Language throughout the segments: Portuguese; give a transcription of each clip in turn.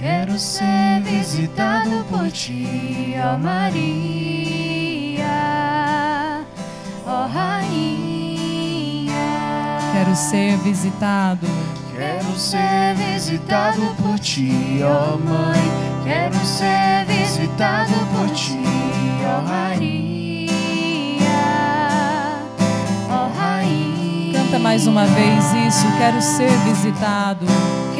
Quero ser visitado por ti, ó Maria, ó Rainha. Quero ser visitado. Quero ser visitado por ti, ó Mãe. Quero ser visitado por ti, ó Maria, ó Rainha. Canta mais uma vez isso. Quero ser visitado.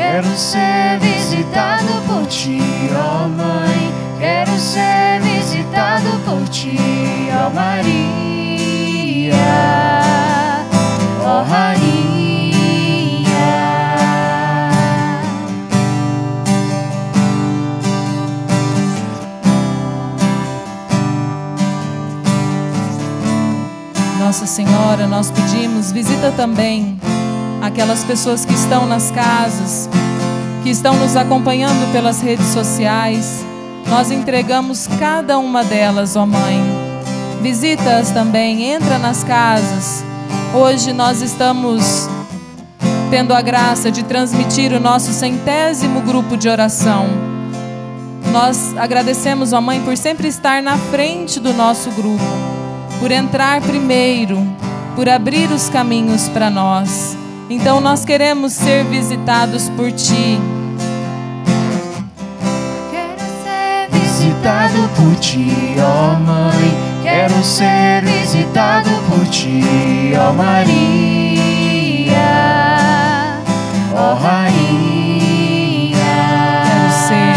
Quero ser visitado por ti, ó Mãe. Quero ser visitado por ti, ó Maria, ó Rainha. Nossa Senhora, nós pedimos, visita também aquelas pessoas que estão nas casas, que estão nos acompanhando pelas redes sociais. Nós entregamos cada uma delas, ó Mãe. Visita-as também, entra nas casas. Hoje nós estamos tendo a graça de transmitir o nosso centésimo grupo de oração. Nós agradecemos, ó Mãe, por sempre estar na frente do nosso grupo, por entrar primeiro, por abrir os caminhos para nós. Então nós queremos ser visitados por Ti. Quero ser visitado por ti, ó Mãe. Quero ser visitado por ti, ó Maria, ó Rainha. Quero ser.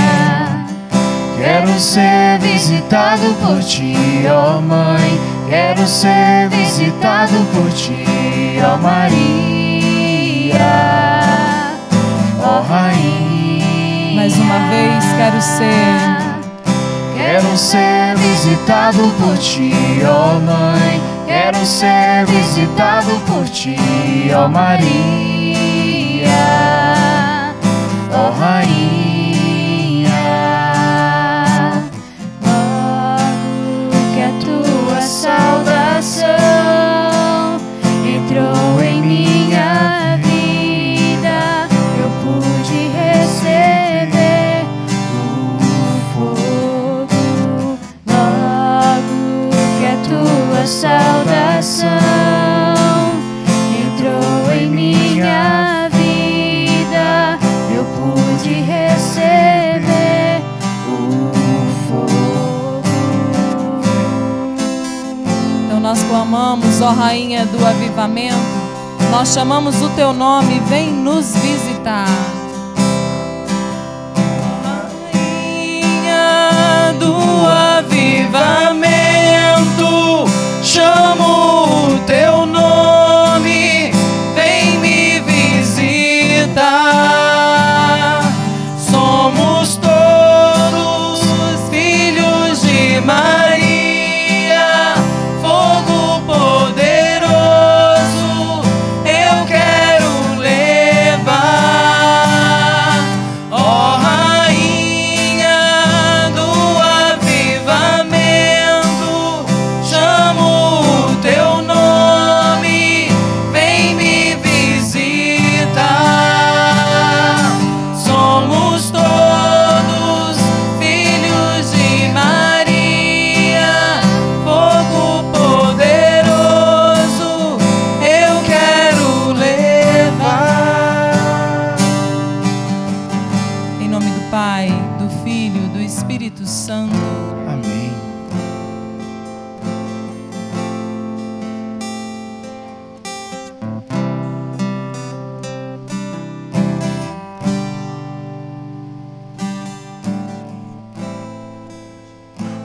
Quero ser visitado por ti, ó Mãe. Quero ser visitado por ti, ó Maria, ó Rainha. Mais uma vez, quero ser. Quero ser visitado por ti, ó Mãe. Quero ser visitado por ti, ó Maria, do Avivamento, nós chamamos o Teu nome, vem nos visitar. Rainha do Avivamento, chamo o Teu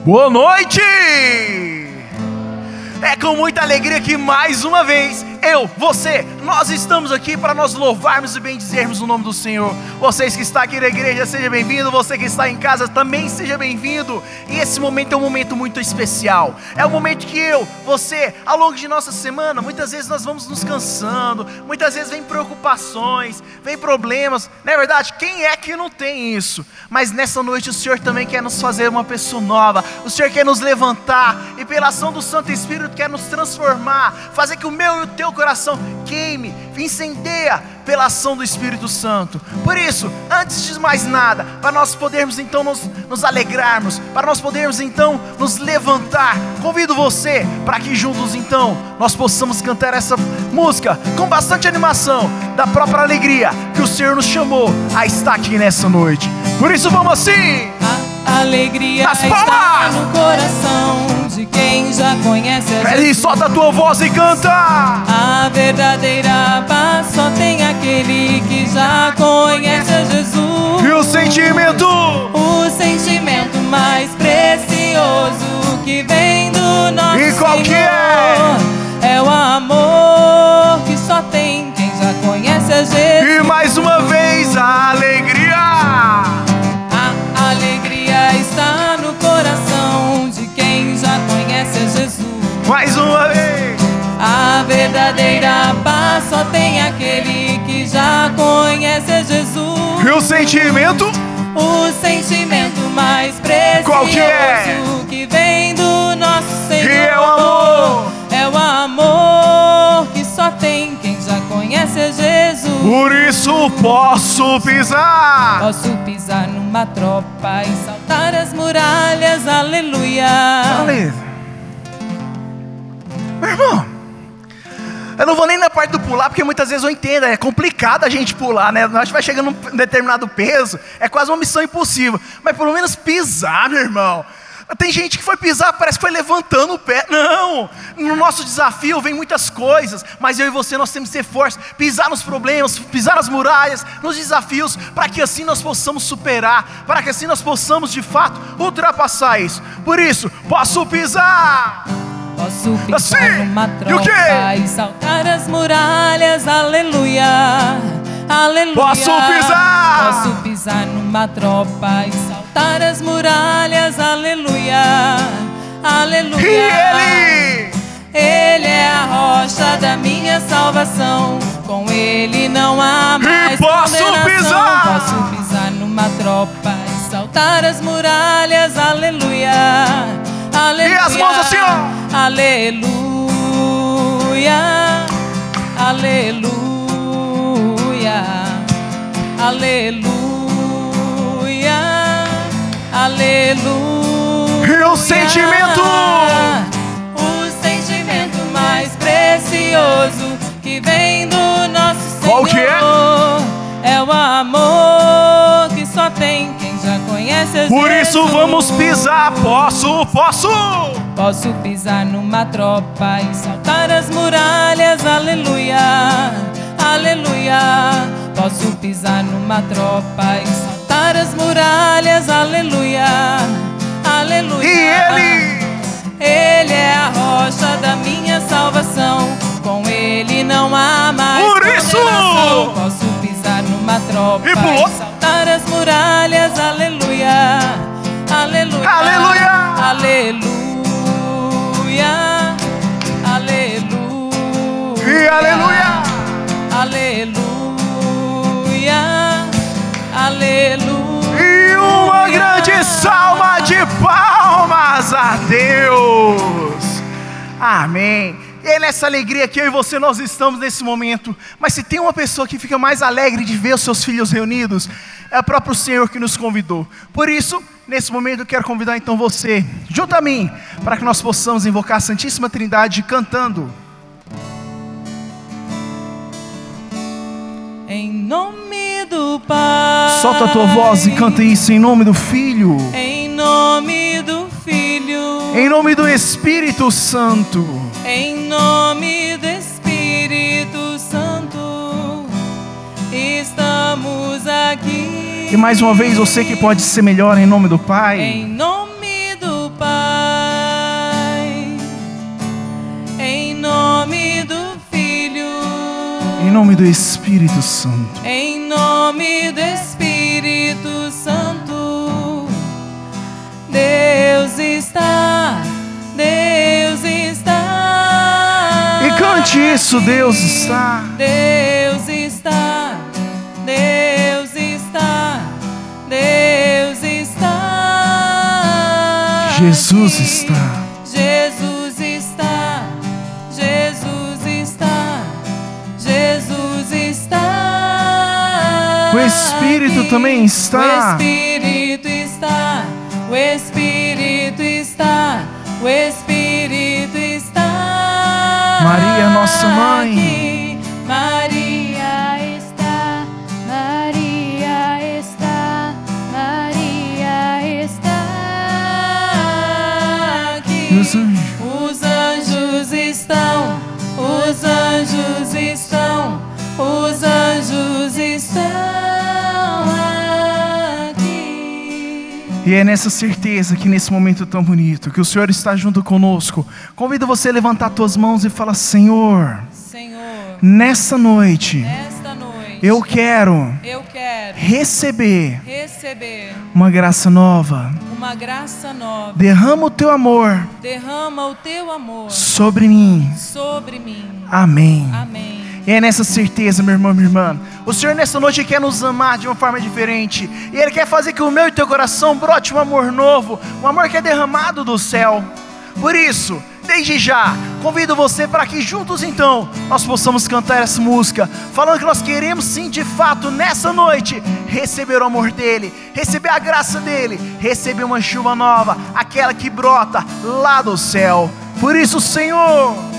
Boa noite! É com muita alegria que mais uma vez eu, você, nós estamos aqui para nós louvarmos e bendizermos o nome do Senhor. Vocês que estão aqui na igreja, seja bem-vindo. Você que está em casa também seja bem-vindo. E esse momento é um momento muito especial. É um momento que eu, você, ao longo de nossa semana, muitas vezes nós vamos nos cansando, muitas vezes vem preocupações, vem problemas. Não é verdade? Quem é que não tem isso? Mas nessa noite o Senhor também quer nos fazer uma pessoa nova. O Senhor quer nos levantar e pela ação do Santo Espírito quer nos transformar, fazer que o meu e o teu coração queime, incendeia pela ação do Espírito Santo. Por isso, antes de mais nada, para nós podermos então nos, nos alegrarmos, para nós podermos então nos levantar, convido você para que juntos então nós possamos cantar essa música com bastante animação, da própria alegria que o Senhor nos chamou a estar aqui nessa noite. Por isso, vamos assim! Alegria está no coração de quem já conhece a Peraí, solta a tua voz e canta! A verdadeira paz só tem aquele que já conhece a Jesus. E o sentimento? O sentimento mais precioso que vem do nosso E qual Senhor que é? É o amor que só tem quem já conhece a Jesus. E mais uma vez a alegria! Está no coração de quem já conhece a Jesus. Mais uma vez! A verdadeira paz só tem aquele que já conhece a Jesus. E o sentimento? O sentimento mais precioso Qual que é? que vem do nosso Senhor. Que é o amor. É o amor que só tem quem conhece Jesus. Por isso posso pisar! Posso pisar numa tropa e saltar as muralhas, aleluia. Ale. Meu irmão, eu não vou nem na parte do pular, porque muitas vezes eu entendo, é complicado a gente pular, né? Nós vai chegando num determinado peso, é quase uma missão impossível. Mas pelo menos pisar, meu irmão. Tem gente que foi pisar, parece que foi levantando o pé. Não! No nosso desafio vem muitas coisas, mas eu e você nós temos que ser fortes, pisar nos problemas, pisar nas muralhas, nos desafios, para que assim nós possamos superar, para que assim nós possamos de fato ultrapassar isso. Por isso, posso pisar! Posso pisar Assim, numa e o quê? tropa e saltar as muralhas, aleluia, aleluia. Posso pisar? Posso pisar numa tropa e saltar as muralhas, aleluia, aleluia. E ele! Ele é a rocha da minha salvação. Com ele não há mais posso condenação. pisar? Posso pisar numa tropa e saltar as muralhas, aleluia. Aleluia. E as mãos assim, ó. Aleluia. Aleluia. Aleluia. Aleluia. E o sentimento? O sentimento mais precioso que vem do nosso Senhor. Qual que é? É o amor que só tem quem já conhece Por isso Jesus. vamos pisar. Posso, posso! Posso pisar numa tropa e saltar as muralhas, aleluia, aleluia. Posso pisar numa tropa e saltar as muralhas, aleluia, aleluia. E ele? Ele é a rocha da minha salvação. Com ele não há mais Por isso! condenação. Posso pisar numa tropa E pulou. saltar as muralhas, aleluia, aleluia, Aleluia! aleluia, aleluia, E aleluia! aleluia, aleluia. E uma grande salva de palmas a Deus. Amém. E é nessa alegria que eu e você nós estamos nesse momento. Mas se tem uma pessoa que fica mais alegre de ver os seus filhos reunidos, é o próprio Senhor que nos convidou. Por isso, nesse momento eu quero convidar então você, junto a mim, para que nós possamos invocar a Santíssima Trindade cantando. Em nome do Pai. Solta a tua voz e canta isso em nome do Filho, Em nome do Filho. em nome do Espírito Santo. Em nome do Espírito Santo. Estamos aqui. E mais uma vez, você que pode ser melhor em nome do Pai. Em nome do Pai. Em nome do Espírito Santo. Em nome do Espírito Santo, Deus está, Deus está. E cante isso, Deus está. Deus está, Deus está, Deus está. Jesus está. Jesus Espírito também está. O Espírito está. O Espírito está. O Espírito está. Maria, nossa mãe. aqui. Maria E é nessa certeza que nesse momento tão bonito, que o Senhor está junto conosco, convido você a levantar tuas mãos e falar: Senhor, Senhor, nessa noite nesta noite eu quero eu quero receber receber uma graça nova. uma graça nova. Derrama o teu amor Derrama o teu amor sobre mim. sobre mim. Amém. Amém. E é nessa certeza, meu irmão, minha irmã. O Senhor nessa noite quer nos amar de uma forma diferente. E Ele quer fazer que o meu e teu coração brote um amor novo, um amor que é derramado do céu. Por isso, desde já, convido você para que juntos então nós possamos cantar essa música, falando que nós queremos sim, de fato, nessa noite, receber o amor dEle, receber a graça dEle, receber uma chuva nova, aquela que brota lá do céu. Por isso, Senhor.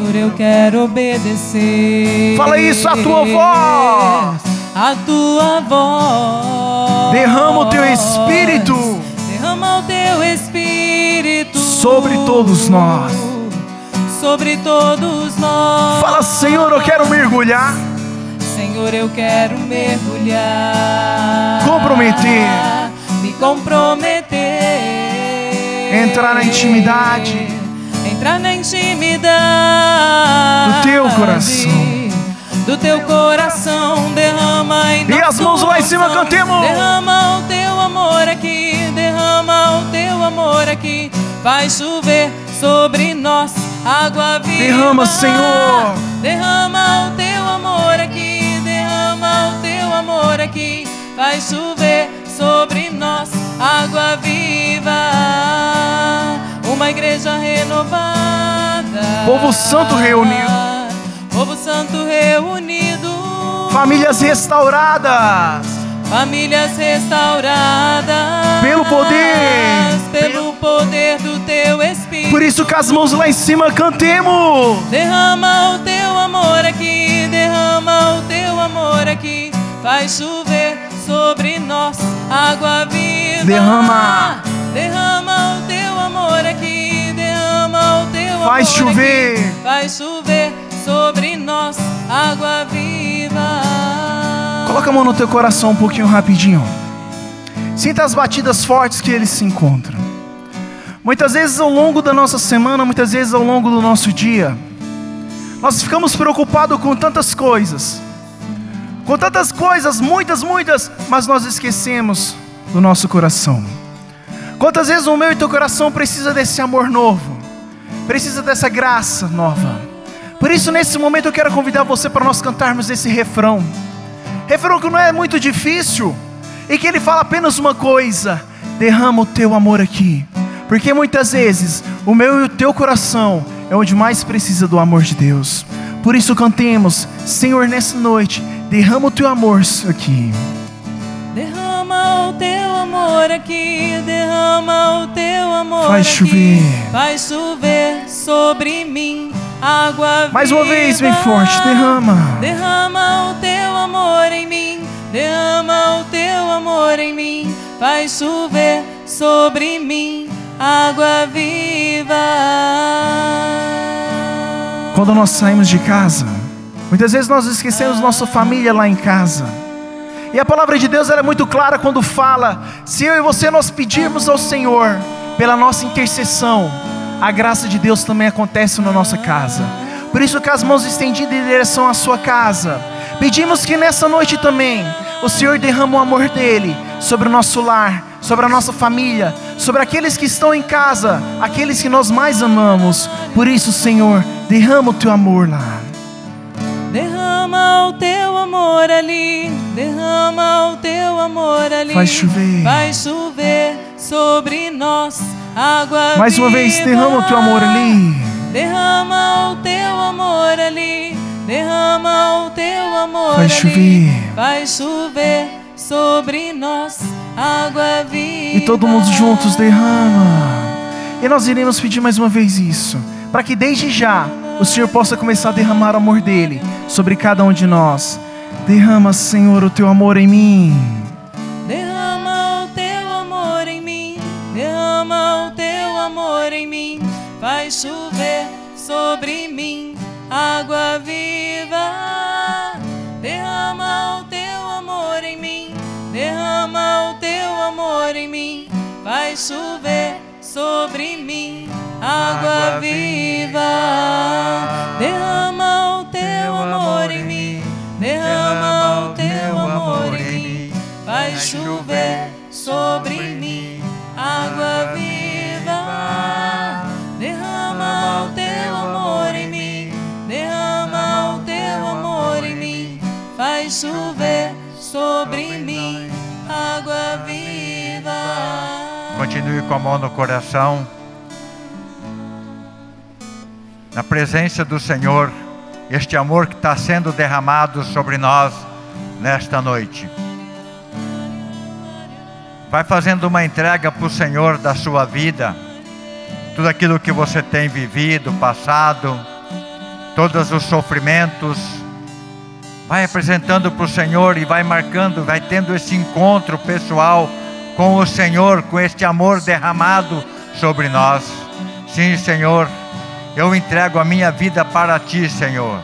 Senhor, eu quero obedecer. Fala isso, a tua voz. A tua voz. Derrama o teu espírito. Derrama o teu espírito. Sobre todos nós. Sobre todos nós. Fala, Senhor, eu quero mergulhar. Senhor, eu quero mergulhar. Comprometer. Me comprometer. Entrar na intimidade. Entrar na intimidade Do teu coração. Do teu coração, derrama em E as mãos lá em cima, cantemos. Derrama o teu amor aqui, derrama o teu amor aqui. Vai chover sobre nós, água viva. Derrama, Senhor. Derrama o teu amor aqui, derrama o teu amor aqui. Vai chover sobre nós, água viva. Uma igreja renovada. Povo santo reunido. Povo santo reunido. Famílias restauradas. Famílias restauradas Pelo poder. pelo poder do teu Espírito. Por isso, com as mãos lá em cima, cantemos. Derrama o teu amor aqui, derrama o teu amor aqui. Faz chover sobre nós água viva. Derrama. Derrama o teu amor aqui, derrama o teu amor Faz chover. aqui. Faz chover sobre nós água viva. Coloca a mão no teu coração um pouquinho rapidinho. Sinta as batidas fortes que ele se encontra. Muitas vezes ao longo da nossa semana, muitas vezes ao longo do nosso dia, nós ficamos preocupados com tantas coisas. Com tantas coisas, muitas, muitas, mas nós esquecemos do nosso coração. Quantas vezes o meu e teu coração precisa desse amor novo, precisa dessa graça nova. Por isso, nesse momento, eu quero convidar você para nós cantarmos esse refrão. Refrão que não é muito difícil e que ele fala apenas uma coisa: derrama o teu amor aqui. Porque muitas vezes o meu e o teu coração é onde mais precisa do amor de Deus. Por isso cantemos, Senhor, nessa noite, derrama o teu amor aqui. Derrama o teu amor aqui, derrama o teu amor Faz aqui. chover. Faz chover sobre mim água Mais uma viva. vez, bem forte, derrama. Derrama o teu amor em mim, derrama o teu amor em mim. Faz chover sobre mim água viva. Quando nós saímos de casa, muitas vezes nós esquecemos nossa família lá em casa. E a palavra de Deus é muito clara quando fala: se eu e você nós pedirmos ao Senhor pela nossa intercessão, a graça de Deus também acontece na nossa casa. Por isso, com as mãos estendidas em direção à sua casa, pedimos que nessa noite também o Senhor derrama o amor dele sobre o nosso lar, sobre a nossa família, sobre aqueles que estão em casa, aqueles que nós mais amamos. Por isso, Senhor, derrama o teu amor lá. Derrama o teu amor ali, derrama o teu amor ali. Faz chover. Vai chover sobre nós água Mais uma vez, derrama o teu amor ali. Derrama o teu amor ali, Derrama o teu amor Vai ali. chover. Vai chover sobre nós água viva. E todo mundo juntos derrama. E nós iremos pedir mais uma vez isso, para que desde já o Senhor possa começar a derramar o amor dele sobre cada um de nós. Derrama, Senhor, o teu amor em mim. Derrama o teu amor em mim, derrama o teu amor em mim, vai chover sobre mim água viva. Derrama o teu amor em mim, derrama o teu amor em mim, vai chover sobre mim água viva. Derrama o teu amor em mim, derrama o teu amor em mim. Vai chover sobre mim água viva. Com a mão no coração. Na presença do Senhor, este amor que está sendo derramado sobre nós nesta noite. Vai fazendo uma entrega para o Senhor da sua vida, tudo aquilo que você tem vivido, passado, todos os sofrimentos. Vai apresentando para o Senhor e vai marcando, vai tendo esse encontro pessoal com o Senhor, com este amor derramado sobre nós. Sim, Senhor, eu entrego a minha vida para ti, Senhor.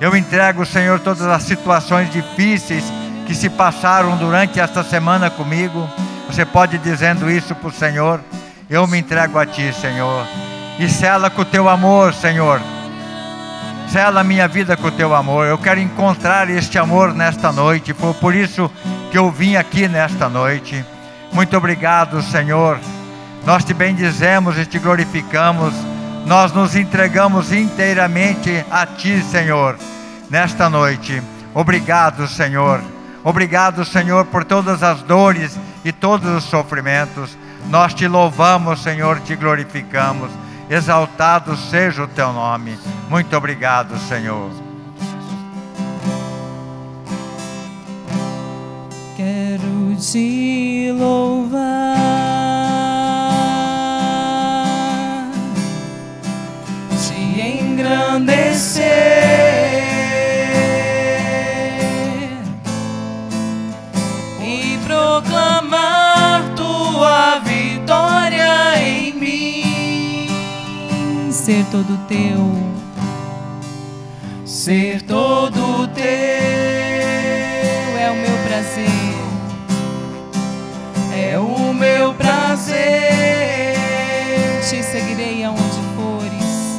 Eu entrego, Senhor, todas as situações difíceis que se passaram durante esta semana comigo. Você pode ir dizendo isso para o Senhor. Eu me entrego a ti, Senhor. E sela com o teu amor, Senhor. Sela a minha vida com o teu amor. Eu quero encontrar este amor nesta noite. Foi por isso que eu vim aqui nesta noite. Muito obrigado, Senhor. Nós te bendizemos e te glorificamos. Nós nos entregamos inteiramente a ti, Senhor, nesta noite. Obrigado, Senhor. Obrigado, Senhor, por todas as dores e todos os sofrimentos. Nós te louvamos, Senhor, te glorificamos. Exaltado seja o teu nome. Muito obrigado, Senhor. Te louvar, te engrandecer e proclamar tua vitória em mim. Ser todo teu, ser todo teu meu prazer. Te seguirei aonde fores.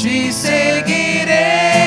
Te seguirei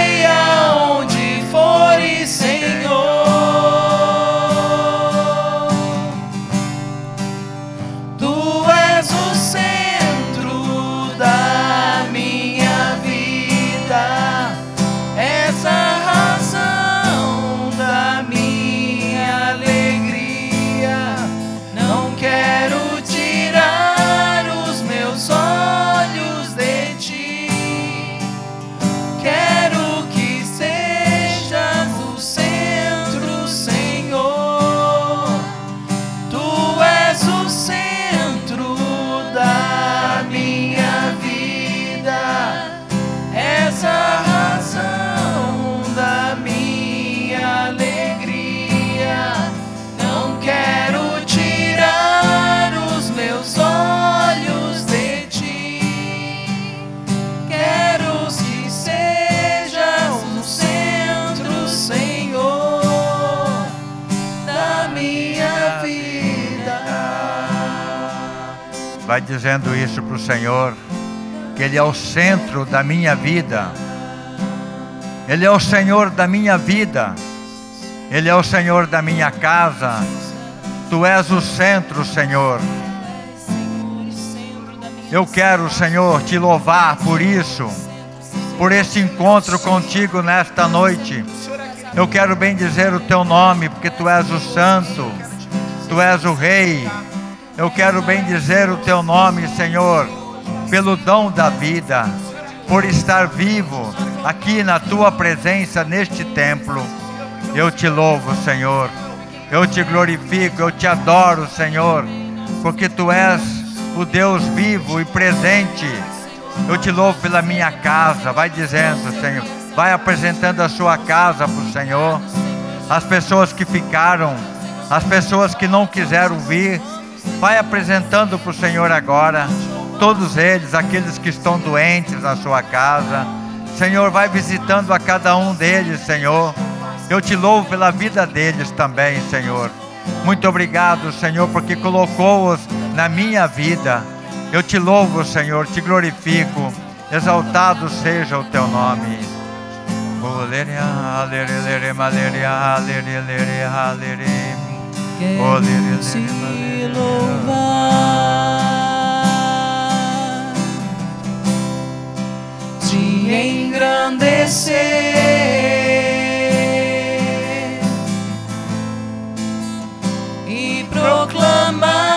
Senhor, que Ele é o centro da minha vida, Ele é o Senhor da minha vida, Ele é o Senhor da minha casa, Tu és o centro, Senhor. Eu quero, Senhor, te louvar por isso, por este encontro contigo nesta noite. Eu quero bem dizer o teu nome, porque tu és o santo, tu és o rei. Eu quero bem dizer o teu nome, Senhor, pelo dom da vida, por estar vivo aqui na tua presença neste templo. Eu te louvo, Senhor. Eu te glorifico, eu te adoro, Senhor, porque tu és o Deus vivo e presente. Eu te louvo pela minha casa. Vai dizendo, Senhor. Vai apresentando a sua casa para o Senhor. As pessoas que ficaram, as pessoas que não quiseram vir, vai apresentando para o Senhor agora. Todos eles, aqueles que estão doentes na sua casa. Senhor, vai visitando a cada um deles, Senhor. Eu te louvo pela vida deles também, Senhor. Muito obrigado, Senhor, porque colocou-os na minha vida. Eu te louvo, Senhor, te glorifico. Exaltado seja o teu nome. Quero te louvar, te engrandecer e proclamar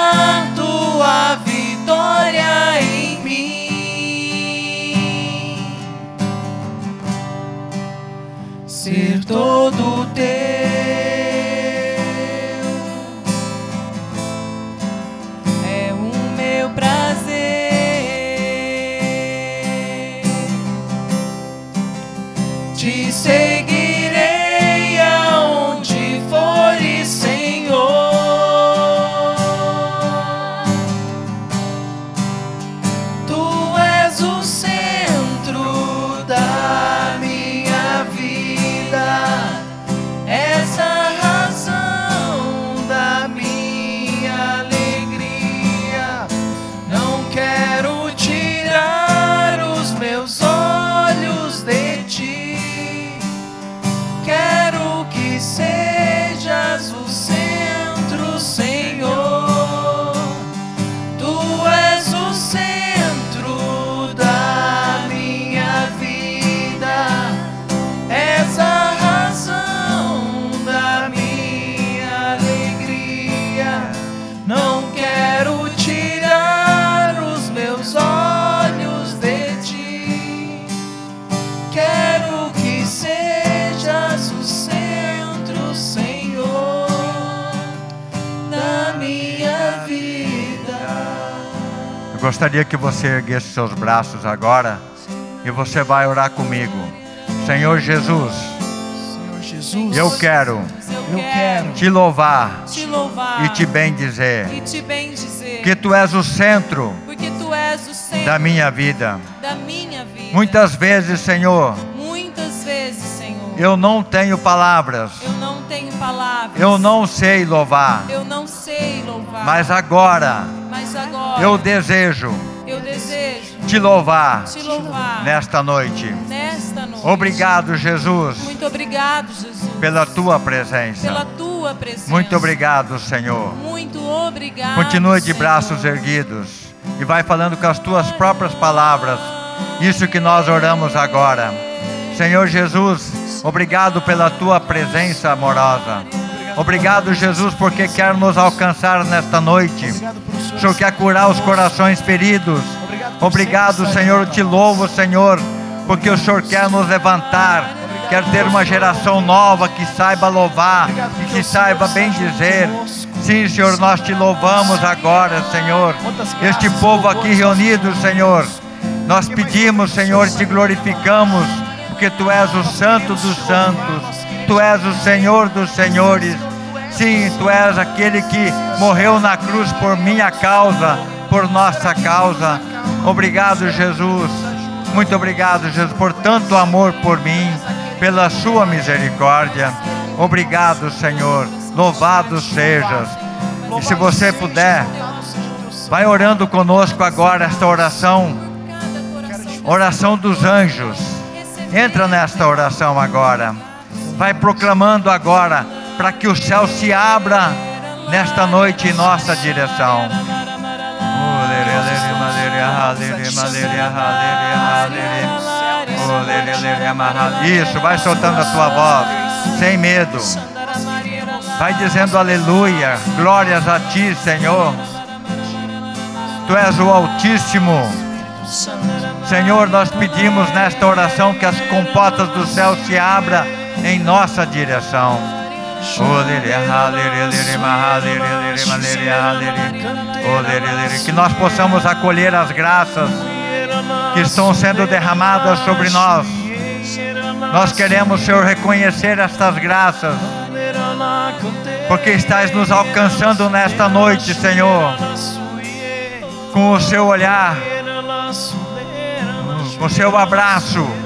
gostaria que você erguesse seus braços agora e você vai orar comigo. Senhor Jesus, Senhor Jesus, eu quero eu quero te louvar te louvar e te bendizer, e te bendizer, que tu és o centro porque tu és o centro da minha vida. da minha vida. Muitas vezes, Senhor, Muitas vezes, Senhor, eu não tenho palavras, eu não tenho palavras, eu não sei louvar, eu não sei louvar, mas agora mas agora eu desejo eu desejo te louvar te louvar nesta noite. nesta noite. Obrigado, Jesus, Muito obrigado, Jesus, pela tua presença. pela tua presença. Muito obrigado, Senhor. Muito obrigado. Continua de Senhor. braços erguidos e vai falando com as tuas próprias palavras. Isso que nós oramos agora. Senhor Jesus, obrigado pela tua presença amorosa. Obrigado, Jesus, porque quer nos alcançar nesta noite. O Senhor quer curar os corações feridos. Obrigado, Senhor. Eu te louvo, Senhor, porque o Senhor quer nos levantar. Quer ter uma geração nova que saiba louvar e que saiba bem dizer. Sim, Senhor, nós te louvamos agora, Senhor. Este povo aqui reunido, Senhor. Nós pedimos, Senhor, te glorificamos, porque tu és o Santo dos Santos. Tu és o Senhor dos Senhores. Sim, tu és aquele que morreu na cruz por minha causa, por nossa causa. Obrigado, Jesus. Muito obrigado, Jesus, por tanto amor por mim, pela sua misericórdia. Obrigado, Senhor. Louvado sejas. E se você puder, vai orando conosco agora esta oração, oração dos anjos. Entra nesta oração agora. Vai proclamando agora para que o céu se abra nesta noite em nossa direção. Isso, vai soltando a tua voz, sem medo. Vai dizendo aleluia, glórias a ti, Senhor. Tu és o Altíssimo. Senhor, nós pedimos nesta oração que as comportas do céu se abram em nossa direção. Que nós possamos acolher as graças que estão sendo derramadas sobre nós. Nós queremos, Senhor, reconhecer estas graças, porque estás nos alcançando nesta noite, Senhor, com o seu olhar, com o seu abraço.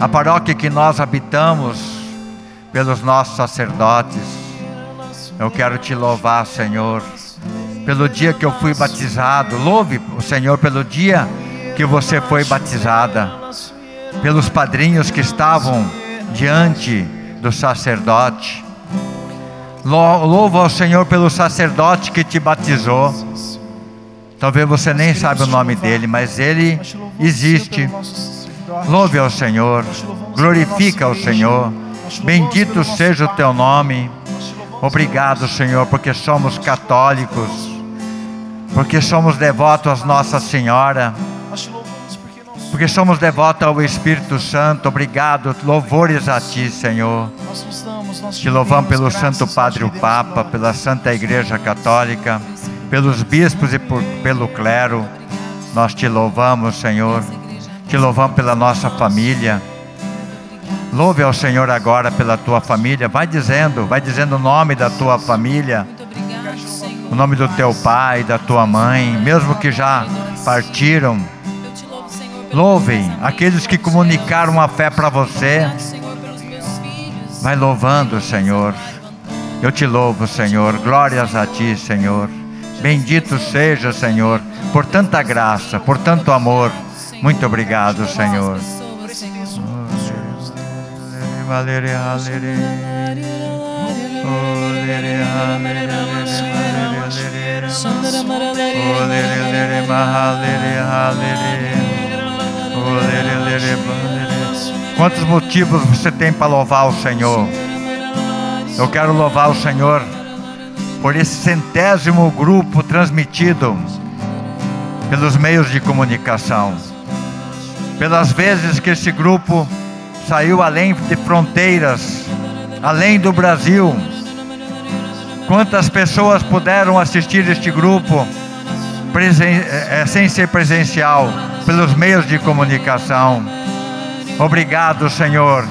A paróquia que nós habitamos pelos nossos sacerdotes. Eu quero te louvar, Senhor, pelo dia que eu fui batizado. Louve o Senhor pelo dia que você foi batizada pelos padrinhos que estavam diante do sacerdote. Louva ao Senhor pelo sacerdote que te batizou. Talvez você nem saiba o nome dele, mas ele existe. Louve ao Senhor, glorifica ao Senhor. Bendito seja o teu nome. Obrigado, Senhor, porque somos católicos, porque somos devotos à Nossa Senhora porque somos devotos ao Espírito Santo. Obrigado, louvores a Ti, Senhor. Te louvamos pelo Santo Padre o Papa, pela Santa Igreja Católica, pelos bispos e por, pelo clero. Nós te louvamos, Senhor. Te louvamos pela nossa família. Louve ao Senhor agora pela tua família. Vai dizendo, vai dizendo o nome da tua família. O nome do teu pai, da tua mãe, mesmo que já partiram Louvem aqueles que comunicaram a fé para você. Vai louvando, Senhor. Eu te louvo, Senhor. Glórias a ti, Senhor. Bendito seja, Senhor, por tanta graça, por tanto amor. Muito obrigado, Senhor. Quantos motivos você tem para louvar o Senhor? Eu quero louvar o Senhor por esse centésimo grupo transmitido pelos meios de comunicação. Pelas vezes que esse grupo saiu além de fronteiras, além do Brasil. Quantas pessoas puderam assistir este grupo presen é, sem ser presencial? pelos meios de comunicação. Obrigado, Senhor,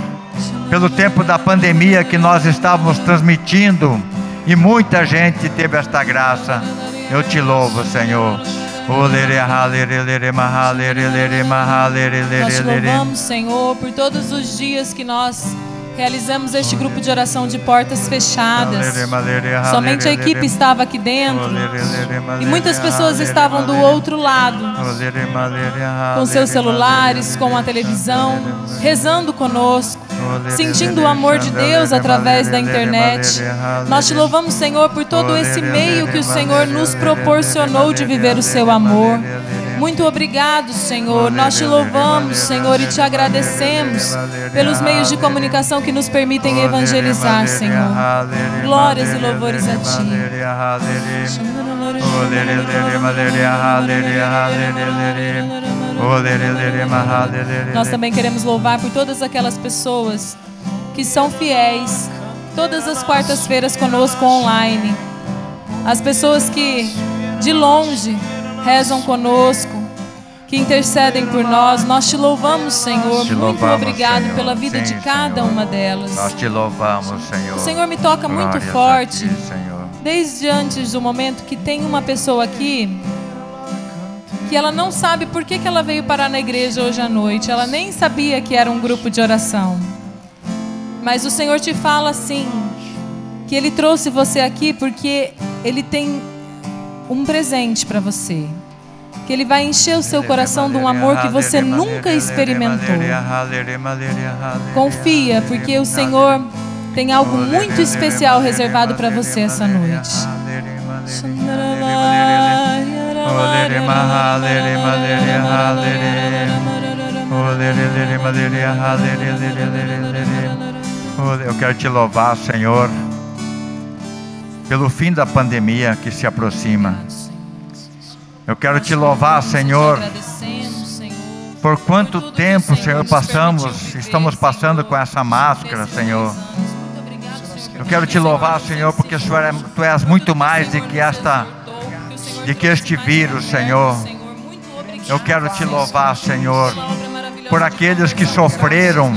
pelo tempo da pandemia que nós estávamos transmitindo e muita gente teve esta graça. Eu te louvo, Senhor. Nós louvamos, Senhor, por todos os dias que nós Realizamos este grupo de oração de portas fechadas. Somente a equipe estava aqui dentro. E muitas pessoas estavam do outro lado, com seus celulares, com a televisão, rezando conosco, sentindo o amor de Deus através da internet. Nós te louvamos, Senhor, por todo esse meio que o Senhor nos proporcionou de viver o seu amor. Muito obrigado, Senhor. Nós te louvamos, Senhor, e te agradecemos pelos meios de comunicação que nos permitem evangelizar, Senhor. Glórias e louvores a ti. Nós também queremos louvar por todas aquelas pessoas que são fiéis, todas as quartas-feiras conosco online. As pessoas que de longe rezam conosco, que intercedem por nós. Nós te louvamos, Senhor. Te muito obrigado Senhor. pela vida Sim, de cada Senhor. uma delas. Nós te louvamos, Senhor. O Senhor me toca muito Glórias a forte. ti, Senhor. Desde antes do momento que tem uma pessoa aqui que ela não sabe por que, que ela veio parar na igreja hoje à noite. Ela nem sabia que era um grupo de oração. Mas o Senhor te fala assim: que Ele trouxe você aqui porque Ele tem um presente para você. que Ele vai encher o seu coração de um amor que você nunca experimentou. Confia, porque o Senhor tem algo muito especial reservado para você essa noite. Eu quero te louvar, Senhor, pelo fim da pandemia que se aproxima. Eu quero te louvar, Senhor, por quanto tempo, Senhor, passamos, estamos passando com essa máscara, Senhor. Eu quero te louvar, Senhor, porque Senhor é, Tu és muito mais do que esta, de que este vírus, Senhor. Eu quero te louvar, Senhor, por aqueles que sofreram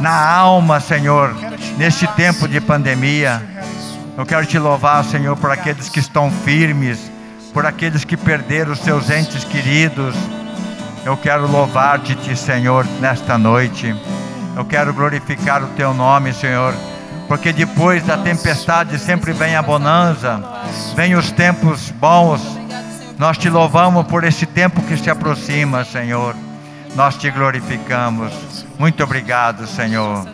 na alma, Senhor, neste tempo de pandemia. Eu quero te louvar, Senhor, por aqueles que estão firmes por aqueles que perderam seus entes queridos. Eu quero louvar-te, Senhor, nesta noite. Eu quero glorificar o teu nome, Senhor, porque depois da tempestade sempre vem a bonança, vem os tempos bons. Nós te louvamos por esse tempo que se aproxima, Senhor. Nós te glorificamos. Muito obrigado, Senhor.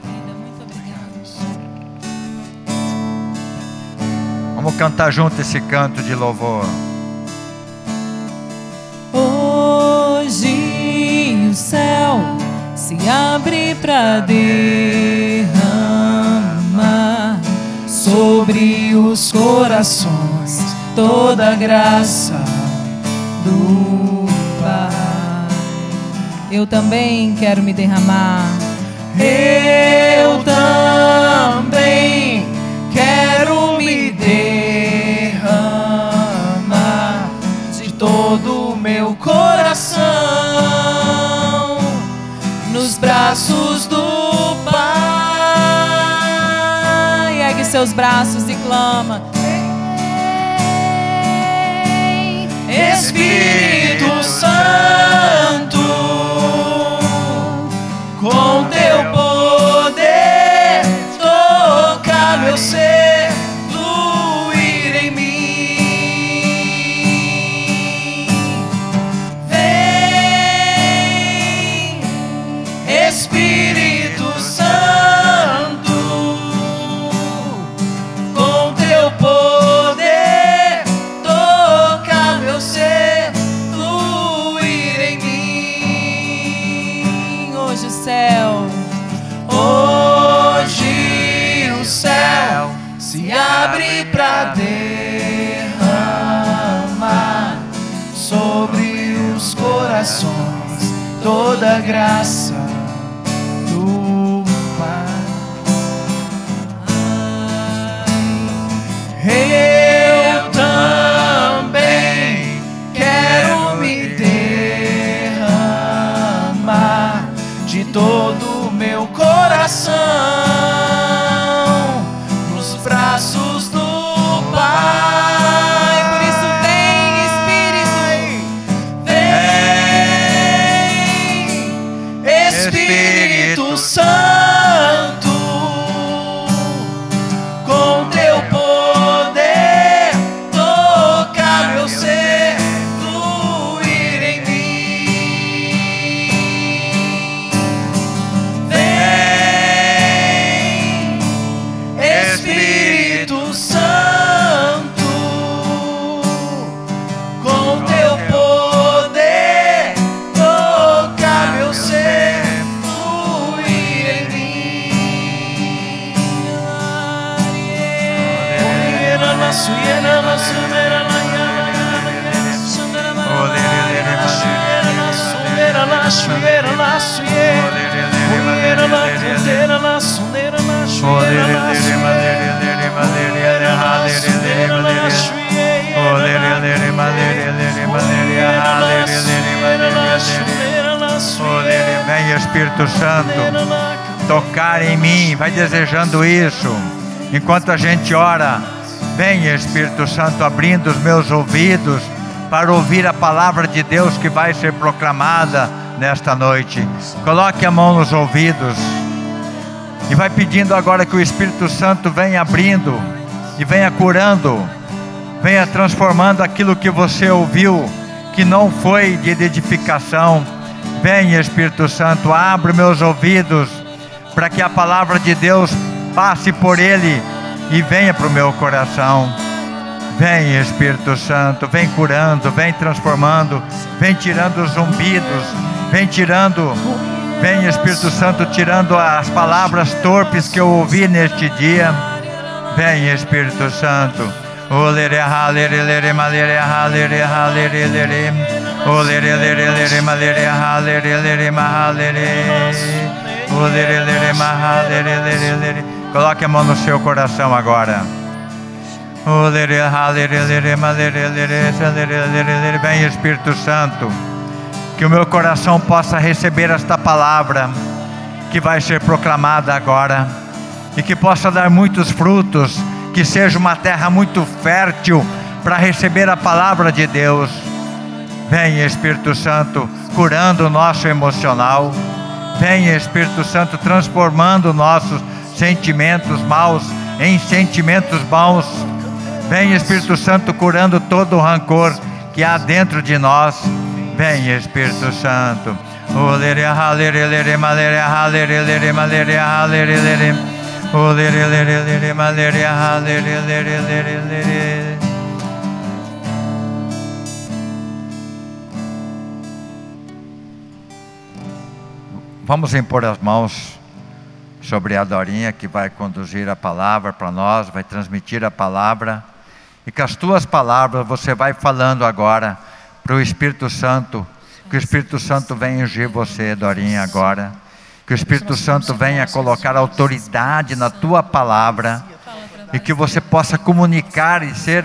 Vamos cantar junto esse canto de louvor. Hoje o céu se abre para derramar sobre os corações toda a graça do Pai. Eu também quero me derramar. Eu seus braços e clama. Vem Espírito Santo tocar em mim, vai desejando isso. Enquanto a gente ora, vem Espírito Santo abrindo os meus ouvidos para ouvir a palavra de Deus que vai ser proclamada nesta noite. Coloque a mão nos ouvidos e vai pedindo agora que o Espírito Santo venha abrindo e venha curando, venha transformando aquilo que você ouviu que não foi de edificação. Vem, Espírito Santo, abre meus ouvidos para que a palavra de Deus passe por ele e venha para o meu coração. Vem, Espírito Santo, vem curando, vem transformando, vem tirando os zumbidos, vem tirando, vem, Espírito Santo, tirando as palavras torpes que eu ouvi neste dia. Vem, Espírito Santo. Coloque a mão no seu coração agora. Vem Espírito Santo, que o meu coração possa receber esta palavra que vai ser proclamada agora e que possa dar muitos frutos, que seja uma terra muito fértil para receber a palavra de Deus. Vem Espírito Santo, curando o nosso emocional. Vem Espírito Santo, transformando nossos sentimentos maus em sentimentos bons Vem Espírito Santo curando todo o rancor que há dentro de nós. Vem Espírito Santo. Vamos impor as mãos sobre a Dorinha que vai conduzir a palavra para nós, vai transmitir a palavra. E com as tuas palavras você vai falando agora para o Espírito Santo, que o Espírito Santo venha ungir você, Dorinha, agora. Que o Espírito Santo venha colocar autoridade na tua palavra e que você possa comunicar e ser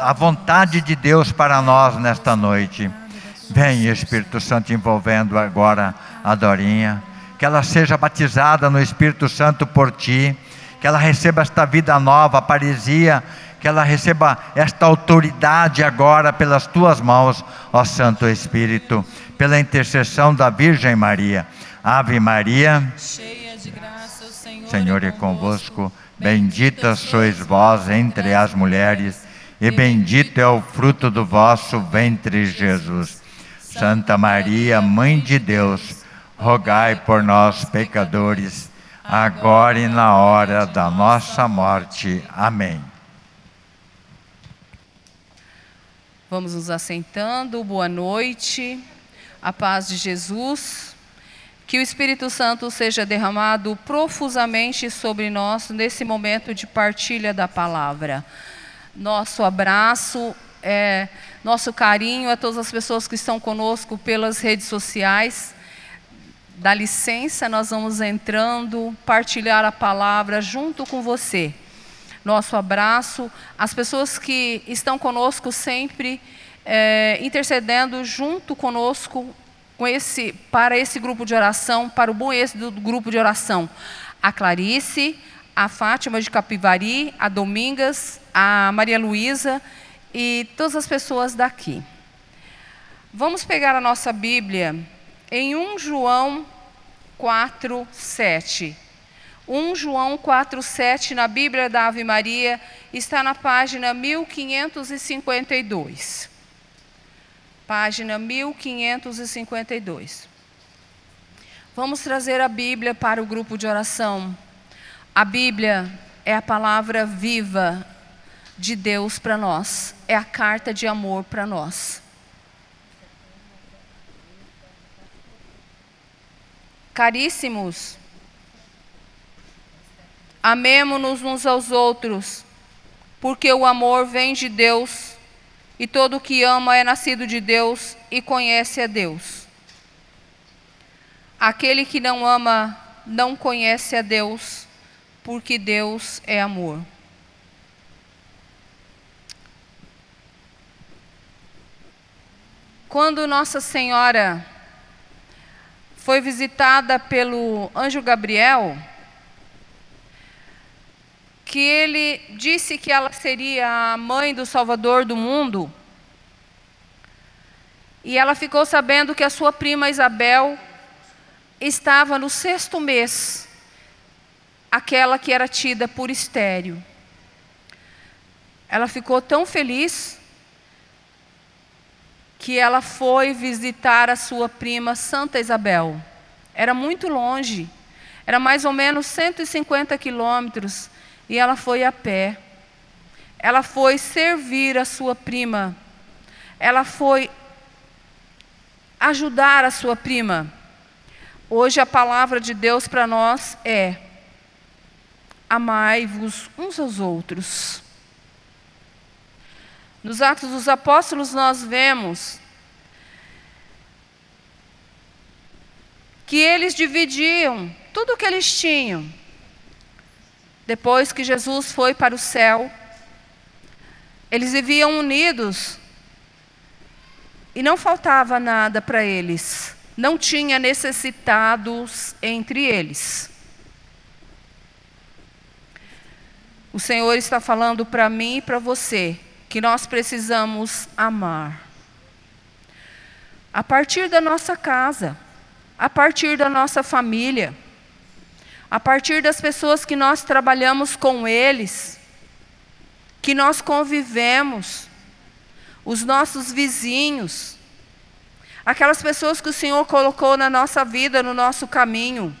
a vontade de Deus para nós nesta noite. Vem, Espírito Santo, envolvendo agora a Dorinha. Que ela seja batizada no Espírito Santo por ti. Que ela receba esta vida nova, a paresia que ela receba esta autoridade agora pelas tuas mãos, ó Santo Espírito, pela intercessão da Virgem Maria. Ave Maria, cheia de graça, o Senhor, Senhor é convosco. Bendita sois vós entre as mulheres, e bendito é o fruto do vosso ventre, Jesus. Santa Maria, Mãe de Deus, rogai por nós, pecadores, agora e na hora da nossa morte. Amém. Vamos nos assentando. Boa noite. A paz de Jesus. Que o Espírito Santo seja derramado profusamente sobre nós nesse momento de partilha da palavra. Nosso abraço, é, nosso carinho a todas as pessoas que estão conosco pelas redes sociais. Dá licença, nós vamos entrando, partilhar a palavra junto com você nosso abraço, as pessoas que estão conosco sempre é, intercedendo junto conosco com esse, para esse grupo de oração, para o bom êxito do grupo de oração. A Clarice, a Fátima de Capivari, a Domingas, a Maria Luísa e todas as pessoas daqui. Vamos pegar a nossa Bíblia em 1 João 4, 7. 1 João 4,7 na Bíblia da Ave Maria está na página 1552. Página 1552. Vamos trazer a Bíblia para o grupo de oração. A Bíblia é a palavra viva de Deus para nós, é a carta de amor para nós. Caríssimos, Amemo-nos uns aos outros, porque o amor vem de Deus, e todo que ama é nascido de Deus e conhece a Deus. Aquele que não ama não conhece a Deus, porque Deus é amor. Quando Nossa Senhora foi visitada pelo anjo Gabriel, que ele disse que ela seria a mãe do Salvador do mundo. E ela ficou sabendo que a sua prima Isabel estava no sexto mês, aquela que era tida por estéreo. Ela ficou tão feliz que ela foi visitar a sua prima Santa Isabel. Era muito longe, era mais ou menos 150 quilômetros, e ela foi a pé. Ela foi servir a sua prima, ela foi ajudar a sua prima. Hoje a palavra de Deus para nós é: amai-vos uns aos outros. Nos Atos dos Apóstolos, nós vemos que eles dividiam tudo o que eles tinham. Depois que Jesus foi para o céu, eles viviam unidos e não faltava nada para eles, não tinha necessitados entre eles. O Senhor está falando para mim e para você que nós precisamos amar. A partir da nossa casa, a partir da nossa família, a partir das pessoas que nós trabalhamos com eles, que nós convivemos, os nossos vizinhos, aquelas pessoas que o Senhor colocou na nossa vida, no nosso caminho.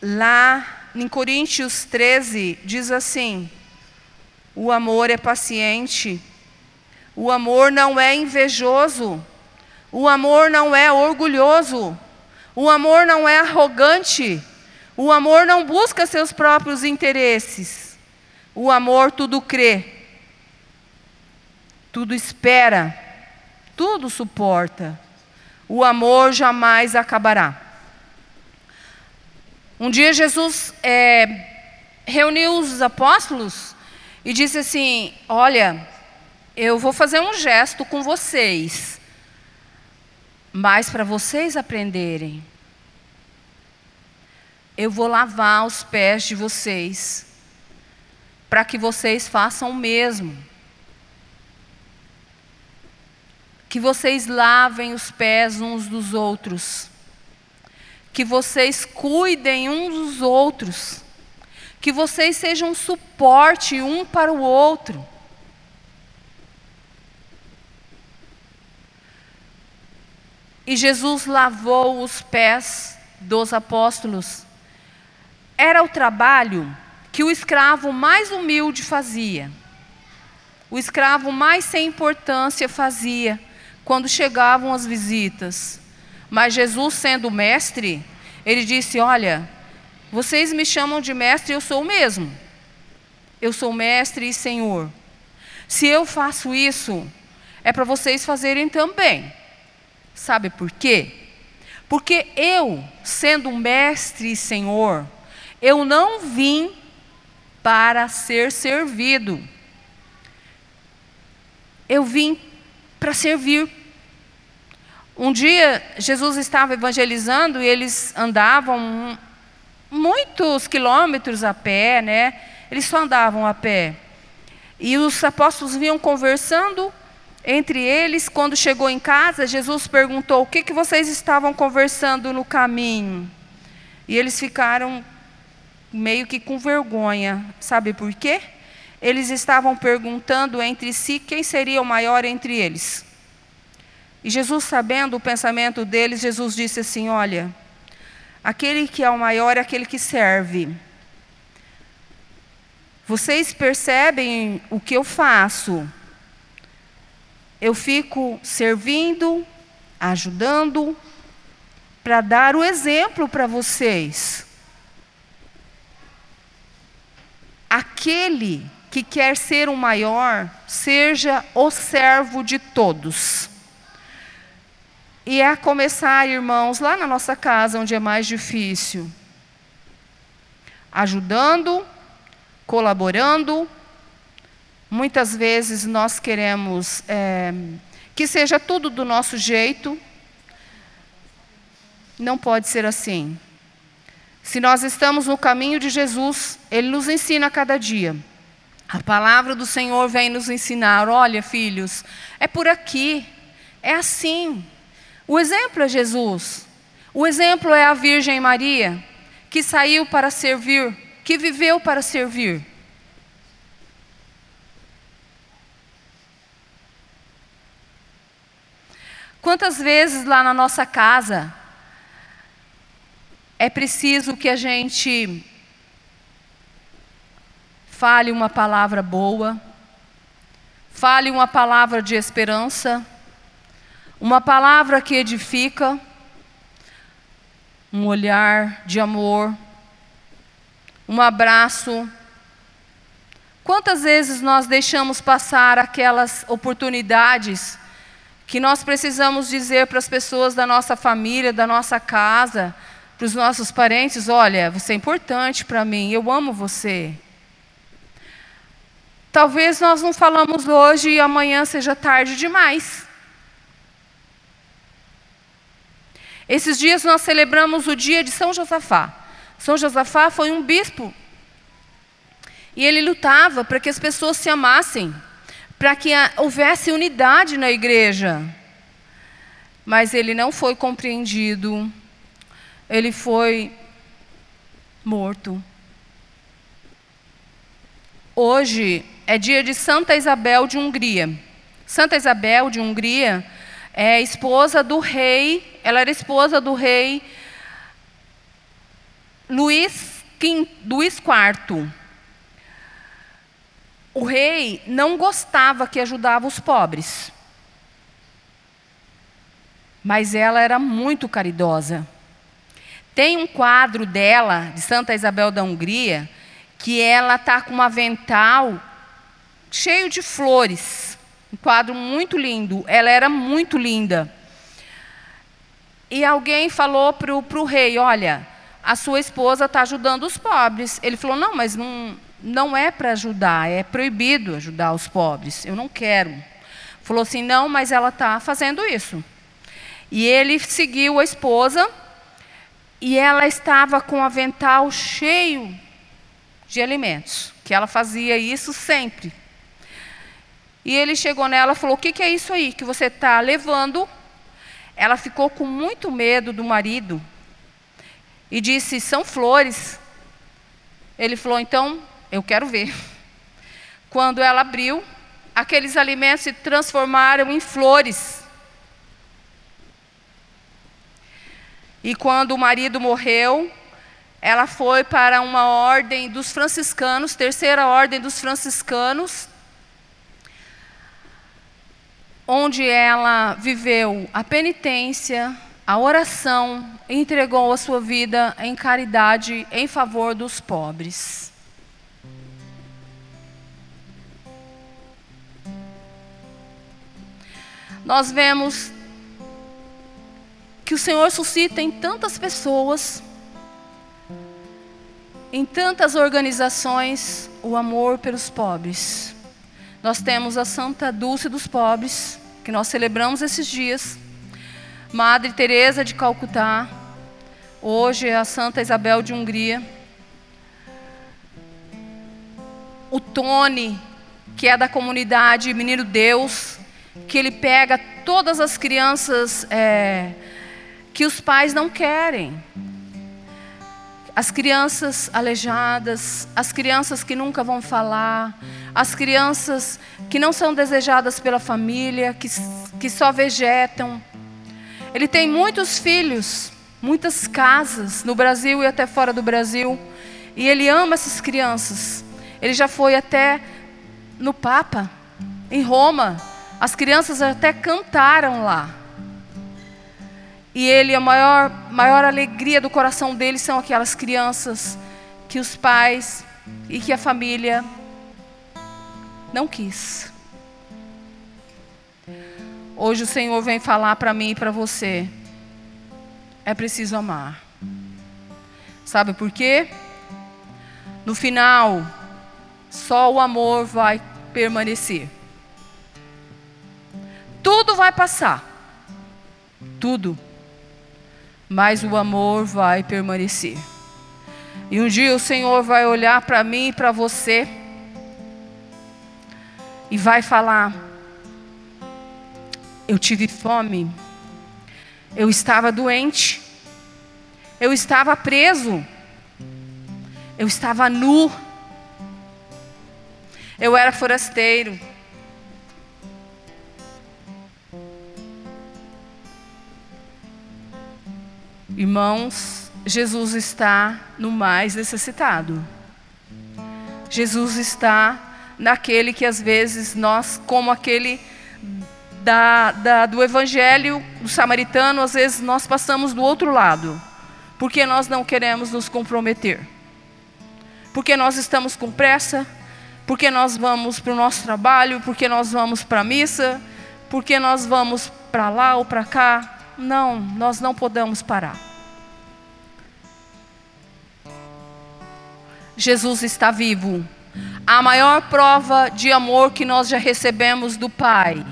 Lá em Coríntios 13, diz assim: o amor é paciente, o amor não é invejoso, o amor não é orgulhoso, o amor não é arrogante, o amor não busca seus próprios interesses, o amor tudo crê, tudo espera, tudo suporta, o amor jamais acabará. Um dia Jesus é, reuniu os apóstolos e disse assim: Olha, eu vou fazer um gesto com vocês, mas para vocês aprenderem, eu vou lavar os pés de vocês, para que vocês façam o mesmo. Que vocês lavem os pés uns dos outros que vocês cuidem uns dos outros, que vocês sejam suporte um para o outro. E Jesus lavou os pés dos apóstolos. Era o trabalho que o escravo mais humilde fazia. O escravo mais sem importância fazia quando chegavam as visitas. Mas Jesus, sendo mestre, ele disse: Olha, vocês me chamam de mestre, eu sou o mesmo. Eu sou mestre e senhor. Se eu faço isso, é para vocês fazerem também. Sabe por quê? Porque eu, sendo mestre e senhor, eu não vim para ser servido. Eu vim para servir. Um dia, Jesus estava evangelizando e eles andavam muitos quilômetros a pé, né? Eles só andavam a pé. E os apóstolos vinham conversando entre eles. Quando chegou em casa, Jesus perguntou: O que, que vocês estavam conversando no caminho? E eles ficaram meio que com vergonha. Sabe por quê? Eles estavam perguntando entre si quem seria o maior entre eles. E Jesus, sabendo o pensamento deles, Jesus disse assim: Olha, aquele que é o maior é aquele que serve. Vocês percebem o que eu faço? Eu fico servindo, ajudando, para dar o exemplo para vocês. Aquele que quer ser o maior, seja o servo de todos. E é começar, irmãos, lá na nossa casa, onde é mais difícil. Ajudando, colaborando. Muitas vezes nós queremos é, que seja tudo do nosso jeito. Não pode ser assim. Se nós estamos no caminho de Jesus, Ele nos ensina a cada dia. A palavra do Senhor vem nos ensinar: olha, filhos, é por aqui, é assim. O exemplo é Jesus. O exemplo é a Virgem Maria, que saiu para servir, que viveu para servir. Quantas vezes lá na nossa casa é preciso que a gente fale uma palavra boa, fale uma palavra de esperança, uma palavra que edifica, um olhar de amor, um abraço. Quantas vezes nós deixamos passar aquelas oportunidades que nós precisamos dizer para as pessoas da nossa família, da nossa casa, para os nossos parentes: olha, você é importante para mim, eu amo você. Talvez nós não falamos hoje e amanhã seja tarde demais. Esses dias nós celebramos o dia de São Josafá. São Josafá foi um bispo. E ele lutava para que as pessoas se amassem, para que houvesse unidade na igreja. Mas ele não foi compreendido, ele foi morto. Hoje é dia de Santa Isabel de Hungria. Santa Isabel de Hungria é esposa do rei, ela era esposa do rei Luís, Luís IV. O rei não gostava que ajudava os pobres. Mas ela era muito caridosa. Tem um quadro dela, de Santa Isabel da Hungria, que ela está com um avental cheio de flores. Um quadro muito lindo. Ela era muito linda. E alguém falou para o rei: Olha, a sua esposa está ajudando os pobres. Ele falou: Não, mas não, não é para ajudar, é proibido ajudar os pobres. Eu não quero. Falou assim: Não, mas ela está fazendo isso. E ele seguiu a esposa e ela estava com o avental cheio de alimentos, que ela fazia isso sempre. E ele chegou nela e falou: O que, que é isso aí que você está levando? Ela ficou com muito medo do marido e disse: São flores. Ele falou: Então, eu quero ver. Quando ela abriu, aqueles alimentos se transformaram em flores. E quando o marido morreu, ela foi para uma ordem dos franciscanos, terceira ordem dos franciscanos, onde ela viveu a penitência, a oração, entregou a sua vida em caridade em favor dos pobres. Nós vemos que o Senhor suscita em tantas pessoas, em tantas organizações, o amor pelos pobres. Nós temos a Santa Dulce dos Pobres, que nós celebramos esses dias. Madre Teresa de Calcutá, hoje é a Santa Isabel de Hungria. O Tony, que é da comunidade Menino Deus, que ele pega todas as crianças é, que os pais não querem. As crianças aleijadas, as crianças que nunca vão falar, as crianças que não são desejadas pela família, que, que só vegetam. Ele tem muitos filhos, muitas casas no Brasil e até fora do Brasil, e ele ama essas crianças. Ele já foi até no Papa, em Roma. As crianças até cantaram lá. E ele, a maior, maior alegria do coração dele são aquelas crianças que os pais e que a família não quis. Hoje o Senhor vem falar para mim e para você. É preciso amar. Sabe por quê? No final, só o amor vai permanecer. Tudo vai passar. Tudo. Mas o amor vai permanecer. E um dia o Senhor vai olhar para mim e para você e vai falar: Eu tive fome, eu estava doente, eu estava preso, eu estava nu, eu era forasteiro. Irmãos, Jesus está no mais necessitado. Jesus está naquele que às vezes nós, como aquele da, da, do evangelho do samaritano, às vezes nós passamos do outro lado, porque nós não queremos nos comprometer, porque nós estamos com pressa, porque nós vamos para o nosso trabalho, porque nós vamos para a missa, porque nós vamos para lá ou para cá. Não, nós não podemos parar. Jesus está vivo. A maior prova de amor que nós já recebemos do Pai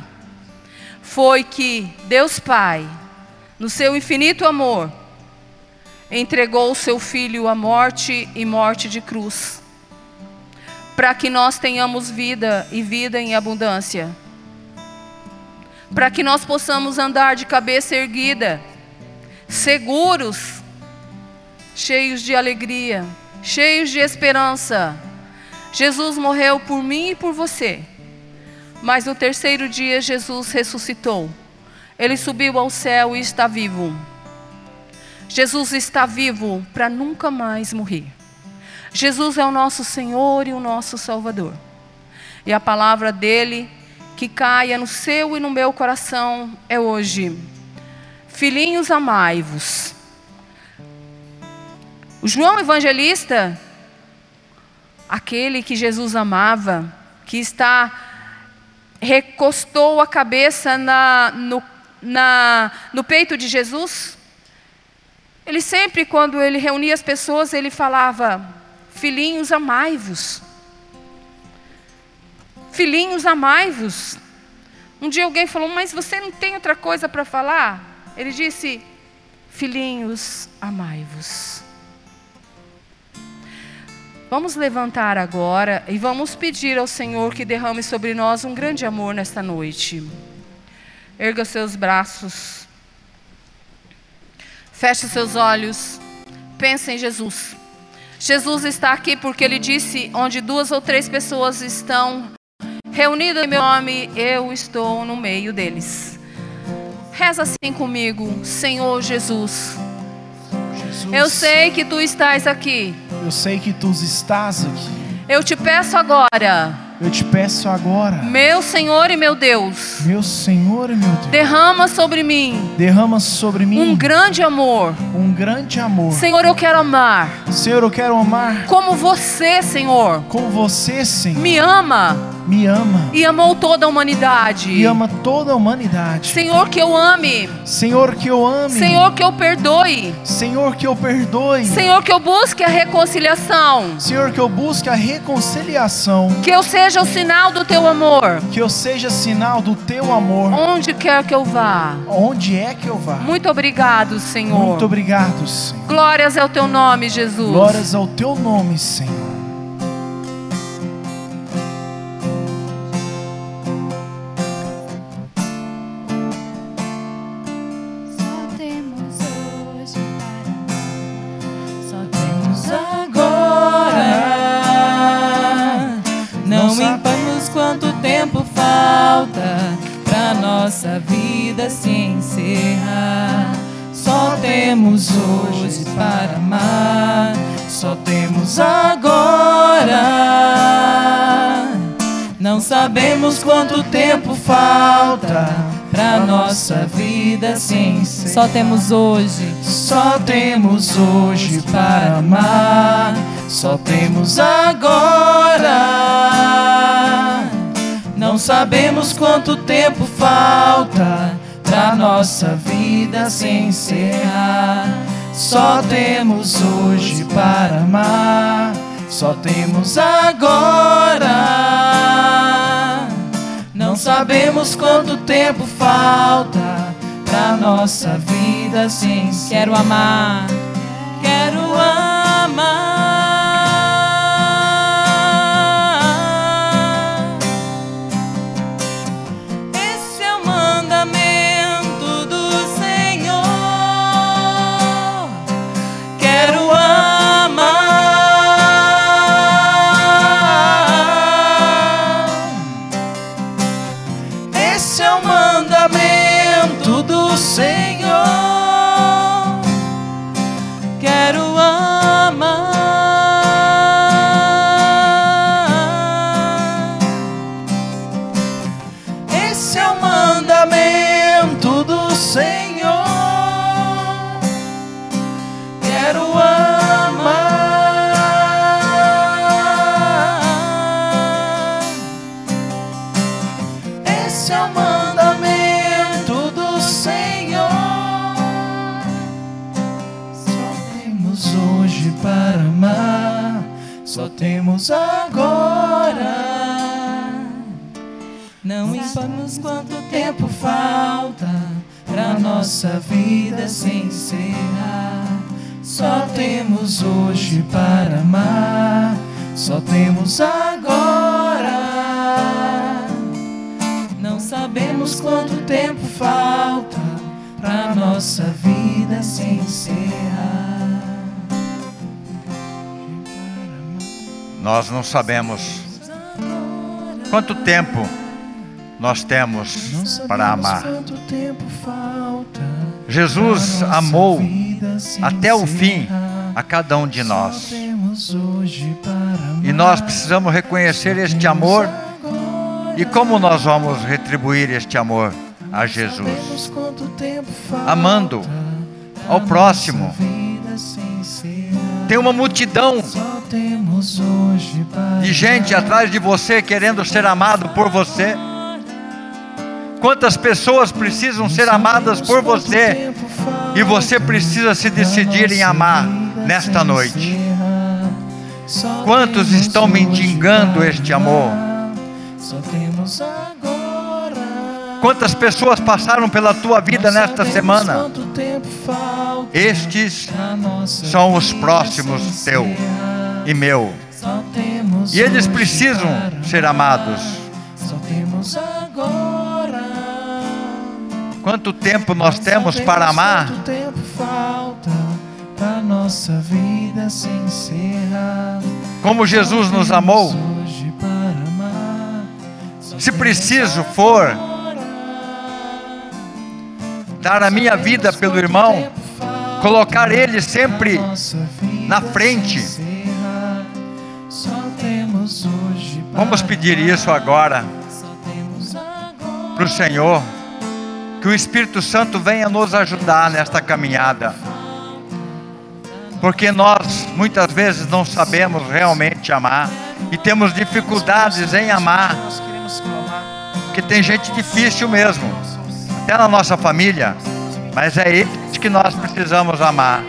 foi que Deus Pai, no seu infinito amor, entregou o seu filho à morte e morte de cruz, para que nós tenhamos vida e vida em abundância para que nós possamos andar de cabeça erguida, seguros, cheios de alegria, cheios de esperança. Jesus morreu por mim e por você, mas no terceiro dia Jesus ressuscitou. Ele subiu ao céu e está vivo. Jesus está vivo para nunca mais morrer. Jesus é o nosso Senhor e o nosso Salvador. E a palavra dele que caia no seu e no meu coração é hoje. Filhinhos, amai-vos. O João Evangelista, aquele que Jesus amava, que está recostou a cabeça na, no, na, no peito de Jesus, ele sempre, quando ele reunia as pessoas, ele falava: Filhinhos, amai-vos. Filhinhos, amai-vos. Um dia alguém falou, mas você não tem outra coisa para falar? Ele disse: Filhinhos, amai-vos. Vamos levantar agora e vamos pedir ao Senhor que derrame sobre nós um grande amor nesta noite. Erga seus braços. Feche seus olhos. Pense em Jesus. Jesus está aqui porque ele disse: onde duas ou três pessoas estão reunido em meu nome, eu estou no meio deles. Reza assim comigo, Senhor Jesus. Jesus, Eu sei que tu estás aqui. eu sei que tu estás aqui. Eu te peço agora, Eu te peço agora, meu Senhor e meu Deus, meu Senhor e meu Deus, derrama sobre mim derrama sobre mim um grande amor. um grande amor. Senhor, eu quero amar Senhor, eu quero amar como você, Senhor, como você, Senhor, me ama me ama e amou toda a humanidade. e ama toda a humanidade. Senhor, que eu ame. Senhor, que eu ame. Senhor, que eu perdoe. Senhor, que eu perdoe. Senhor, que eu busque a reconciliação. Senhor, que eu busque a reconciliação. Que eu seja o sinal do teu amor. Que eu seja sinal do teu amor. Onde quer que eu vá. Onde é que eu vá? Muito obrigado, Senhor. Muito obrigado, Senhor. Glórias ao teu nome, Jesus. Glórias ao teu nome, Senhor. Se encerrar. Só temos hoje para amar. Só temos agora. Não sabemos quanto tempo falta pra nossa vida se encerrar. Só temos hoje. Só temos hoje para amar. Só temos agora. Não sabemos quanto tempo falta pra nossa vida se encerrar. Só temos hoje para amar. Só temos agora. Não sabemos quanto tempo falta pra nossa vida se encerrar. Quero amar. só temos agora. Não sabemos quanto tempo falta pra nossa vida se encerrar. Só temos hoje para amar, só temos agora. Não sabemos quanto tempo falta pra nossa vida se encerrar. Nós não sabemos quanto tempo nós temos para amar. Jesus amou até o fim a cada um de nós. E nós precisamos reconhecer este amor. E como nós vamos retribuir este amor a Jesus? Amando ao próximo. Tem uma multidão temos hoje de gente atrás de você querendo ser amado por você. Quantas pessoas precisam ser amadas por você e você precisa se decidir em amar nesta noite. Quantos estão mendigando este amor? Quantas pessoas passaram pela tua vida nesta semana? Estes são os próximos se teu encerrar. E meu. E eles precisam ser amados. Quanto tempo nós temos para amar? Quanto tempo falta para nossa vida se encerrar? Como Jesus nos amou? Se preciso for dar a minha vida pelo irmão, colocar ele sempre na frente. Vamos pedir isso agora para o Senhor, que o Espírito Santo venha nos ajudar nesta caminhada, porque nós muitas vezes não sabemos realmente amar e temos dificuldades em amar, porque tem gente difícil mesmo, até na nossa família, mas é eles que nós precisamos amar,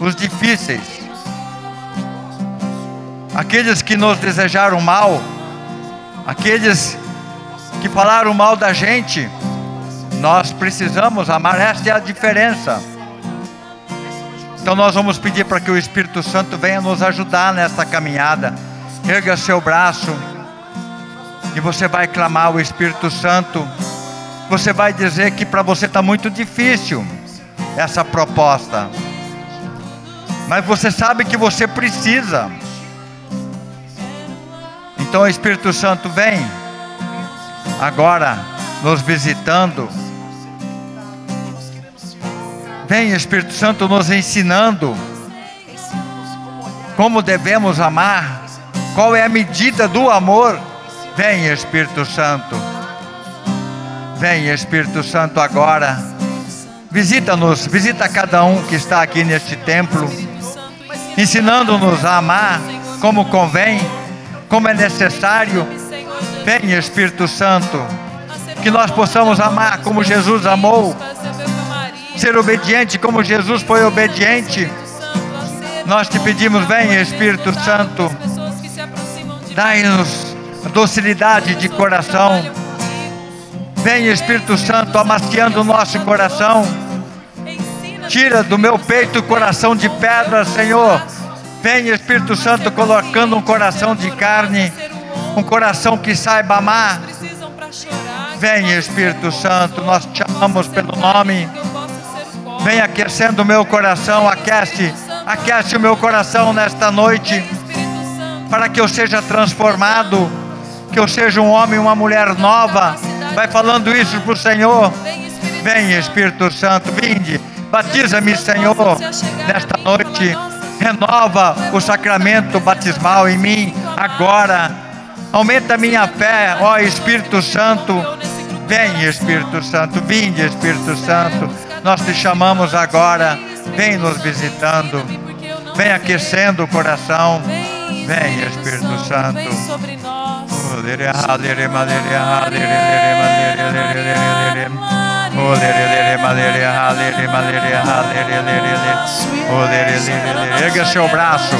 os difíceis, aqueles que nos desejaram mal, aqueles que falaram mal da gente, nós precisamos amar, esta é a diferença. Então nós vamos pedir para que o Espírito Santo venha nos ajudar nesta caminhada. Erga seu braço e você vai clamar o Espírito Santo. Você vai dizer que para você está muito difícil essa proposta. Mas você sabe que você precisa. Então o Espírito Santo vem agora nos visitando. Vem Espírito Santo nos ensinando como devemos amar, qual é a medida do amor. Vem Espírito Santo. Vem Espírito Santo agora. Visita-nos, visita cada um que está aqui neste templo, ensinando-nos a amar como convém, como é necessário. Vem Espírito Santo, que nós possamos amar como Jesus amou, ser obediente como Jesus foi obediente. Nós te pedimos, vem Espírito Santo, dai-nos docilidade de coração. Vem Espírito Santo amaciando o nosso coração. Tira do meu peito o coração de pedra, Senhor. Vem Espírito Santo colocando um coração de carne, um coração que saiba amar. Vem Espírito Santo, nós te amamos pelo nome. Vem aquecendo o meu coração, aquece, aquece o meu coração nesta noite, para que eu seja transformado, que eu seja um homem, uma mulher nova. Vai falando isso para o Senhor. Vem Espírito Santo, vinde, batiza-me, Senhor, nesta noite. Renova o sacramento batismal em mim agora. Aumenta a minha fé, ó Espírito Santo. Vem Espírito Santo, vinde Espírito Santo. Nós te chamamos agora. Vem nos visitando. Vem aquecendo o coração. Vem Espírito Santo. Vem sobre nós. Erga seu braço.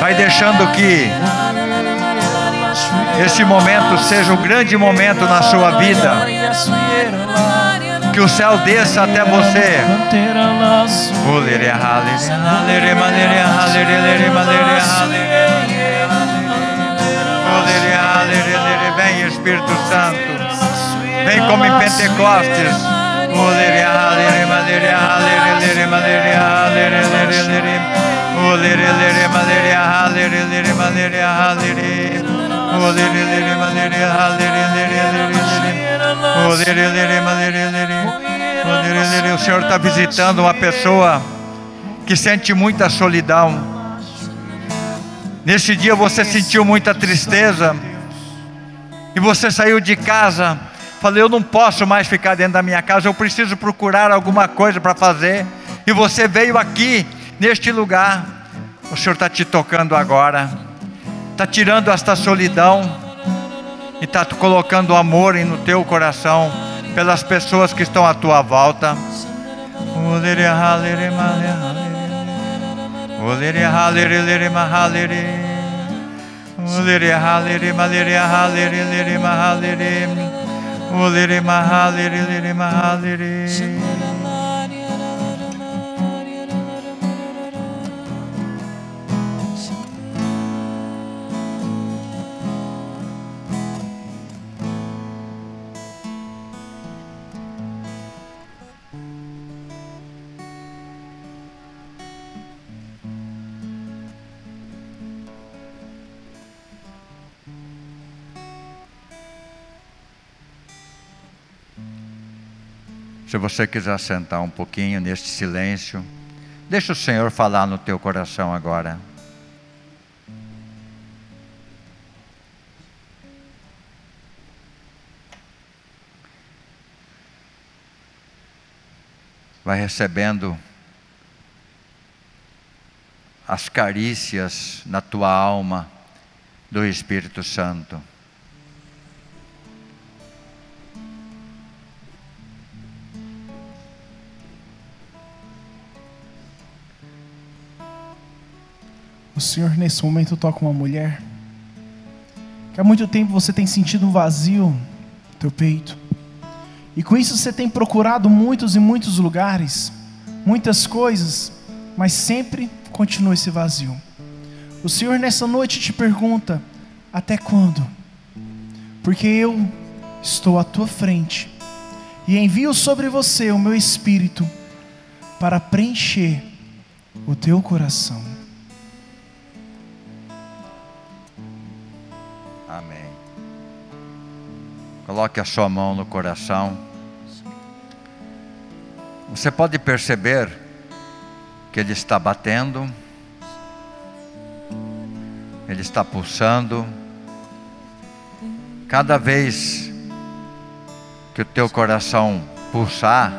Vai deixando que esse momento seja um grande momento na sua vida. Que o céu desça até você. Vem Espírito Santo. Vem como em Pentecostes. O Senhor está visitando uma pessoa que sente muita solidão. Neste dia você sentiu muita tristeza e você saiu de casa. Falei, eu não posso mais ficar dentro da minha casa, eu preciso procurar alguma coisa para fazer. E você veio aqui, neste lugar. O Senhor está te tocando agora, está tirando esta solidão e está colocando amor no teu coração pelas pessoas que estão à tua volta. Uliri mahaliri liri mahaliri. Se você quiser sentar um pouquinho neste silêncio, deixa o Senhor falar no teu coração agora. Vai recebendo as carícias na tua alma do Espírito Santo. O Senhor nesse momento toca uma mulher que há muito tempo você tem sentido um vazio no teu peito. E com isso você tem procurado muitos e muitos lugares, muitas coisas, mas sempre continua esse vazio. O Senhor nessa noite te pergunta: até quando? Porque eu estou à tua frente e envio sobre você o meu espírito para preencher o teu coração. Coloque a sua mão no coração. Você pode perceber que ele está batendo, ele está pulsando. Cada vez que o teu coração pulsar,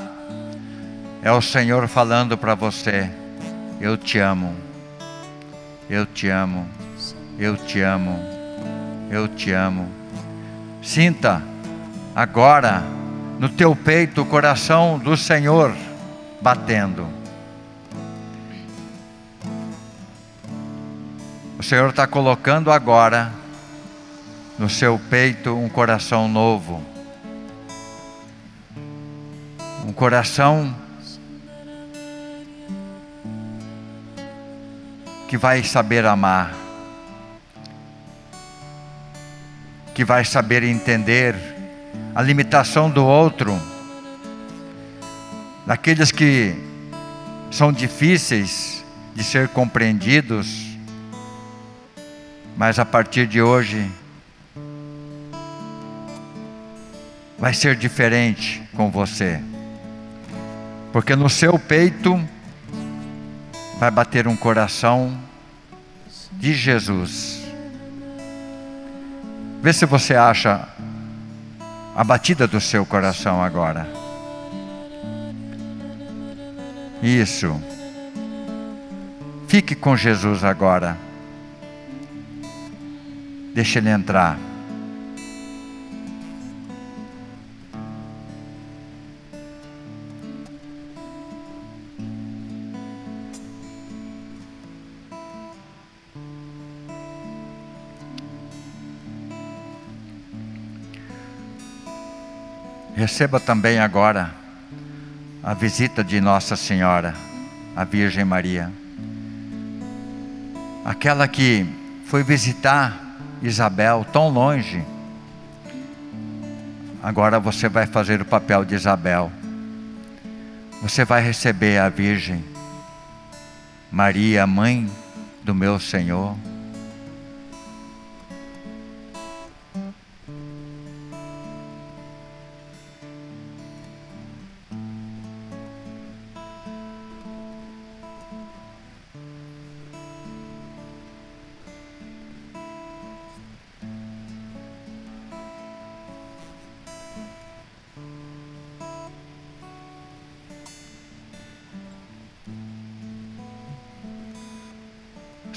é o Senhor falando para você: Eu te amo, eu te amo, eu te amo, eu te amo. Sinta agora no teu peito o coração do Senhor batendo. O Senhor está colocando agora no seu peito um coração novo. Um coração que vai saber amar, que vai saber entender a limitação do outro, daqueles que são difíceis de ser compreendidos, mas a partir de hoje vai ser diferente com você, porque no seu peito vai bater um coração de Jesus. Vê se você acha a batida do seu coração agora. Isso. Fique com Jesus agora. Deixe ele entrar. Receba também agora a visita de Nossa Senhora, a Virgem Maria. Aquela que foi visitar Isabel tão longe. Agora você vai fazer o papel de Isabel. Você vai receber a Virgem Maria, mãe do meu Senhor.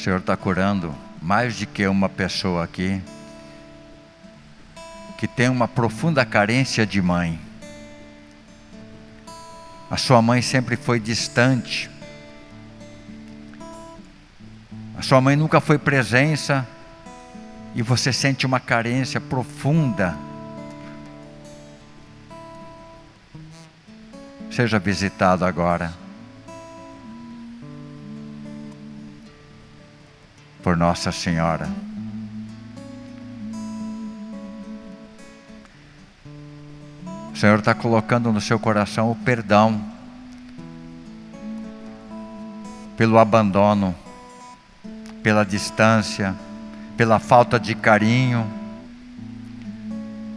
Senhor está curando mais de que uma pessoa aqui que tem uma profunda carência de mãe. A sua mãe sempre foi distante. A sua mãe nunca foi presença e você sente uma carência profunda. Seja visitado agora. Por Nossa Senhora. O Senhor está colocando no seu coração o perdão pelo abandono, pela distância, pela falta de carinho.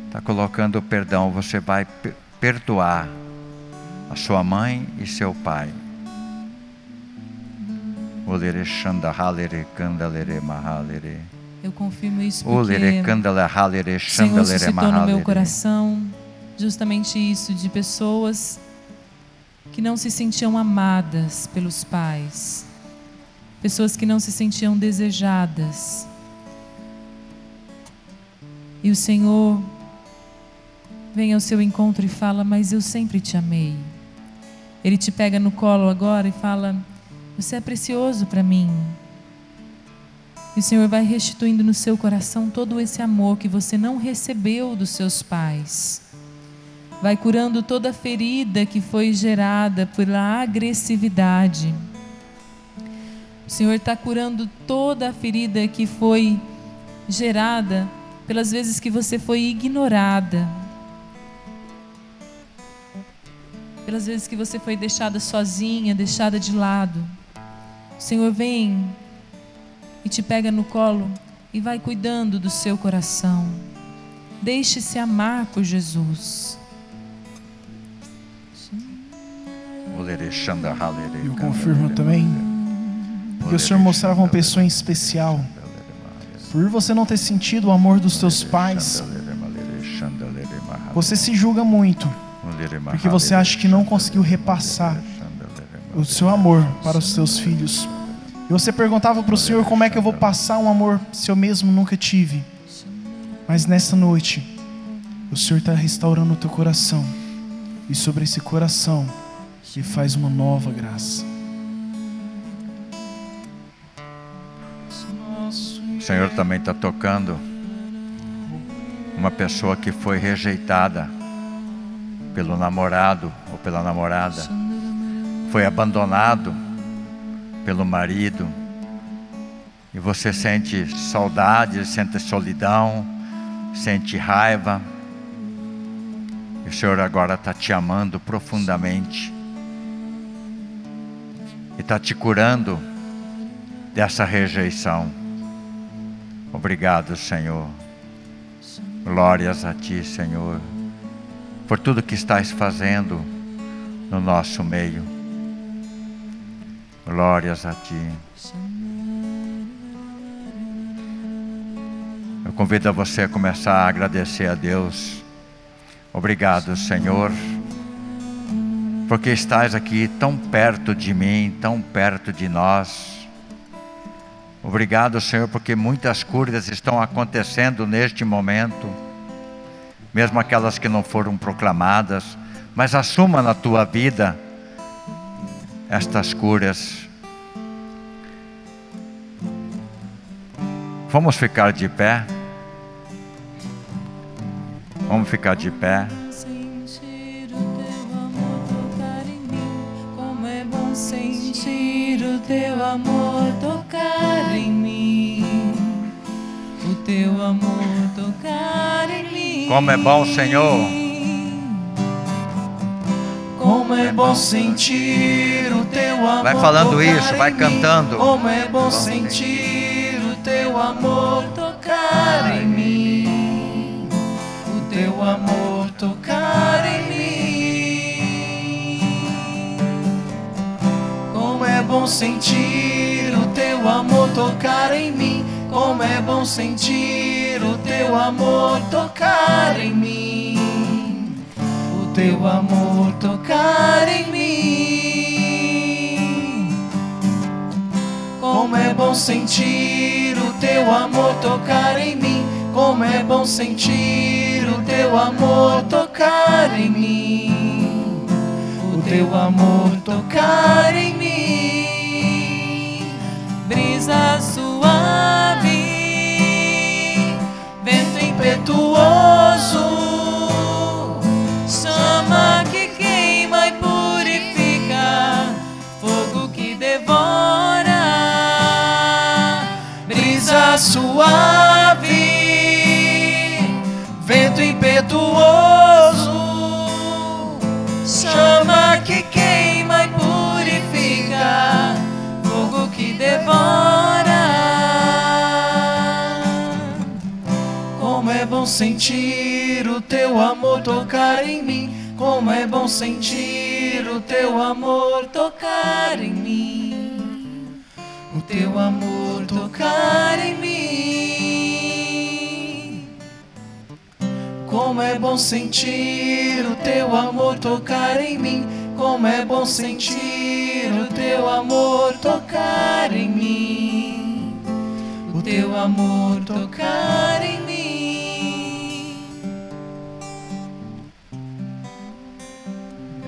Está colocando o perdão, você vai perdoar a sua mãe e seu pai. Eu confirmo isso porque o Senhor suscitou no meu coração justamente isso de pessoas que não se sentiam amadas pelos pais, pessoas que não se sentiam desejadas. E o Senhor vem ao seu encontro e fala: Mas eu sempre te amei. Ele te pega no colo agora e fala: Você é precioso para mim. E o Senhor vai restituindo no seu coração todo esse amor que você não recebeu dos seus pais vai curando toda ferida que foi gerada pela agressividade. O Senhor está curando toda a ferida que foi gerada pelas vezes que você foi ignorada, pelas vezes que você foi deixada sozinha, deixada de lado. O Senhor vem e te pega no colo e vai cuidando do seu coração. Deixe-se amar por Jesus. Eu confirmo também, porque o Senhor mostrava uma pessoa em especial. Por você não ter sentido o amor dos teus pais, você se julga muito, porque você acha que não conseguiu repassar o seu amor para os seus filhos. E você perguntava para o Senhor como é que eu vou passar um amor se eu mesmo nunca tive. Mas nessa noite, o Senhor está restaurando o teu coração. E sobre esse coração, e faz uma nova graça. O Senhor também está tocando uma pessoa que foi rejeitada pelo namorado ou pela namorada, foi abandonado pelo marido, e você sente saudade, sente solidão, sente raiva, e o Senhor agora está te amando profundamente e está te curando dessa rejeição. Obrigado, Senhor. Glórias a Ti, Senhor, por tudo que estás fazendo no nosso meio. Glórias a Ti. Eu convido a você a começar a agradecer a Deus. Obrigado, Senhor porque estás aqui tão perto de mim, tão perto de nós. Obrigado, Senhor, porque muitas curas estão acontecendo neste momento, mesmo aquelas que não foram proclamadas, mas assuma na tua vida estas curas. Vamos ficar de pé. Vamos ficar de pé. sentir o teu amor tocar em mim. É o teu amor tocar em mim. Como é bom, Senhor. Como é bom sentir o teu amor. Vai falando isso, vai cantando. Como é bom sentir o teu amor tocar em mim. O teu amor tocar em mim. Como é bom sentir o teu amor tocar em mim. Como é bom sentir o teu amor tocar em mim. Teu amor tocar em mim. Como é bom sentir o teu amor tocar em mim. Como é bom sentir o teu amor tocar em mim. O teu amor tocar em mim. Brisa suave, vento Impetuoso, impetuoso, chama que queima e purifica, fogo que devora. Como é bom sentir o teu amor tocar em mim. Como é bom sentir o teu amor tocar em mim. O teu amor tocar em mim. Como é bom sentir o teu amor tocar em mim. Como é bom sentir o teu amor tocar em mim. O teu amor tocar em mim.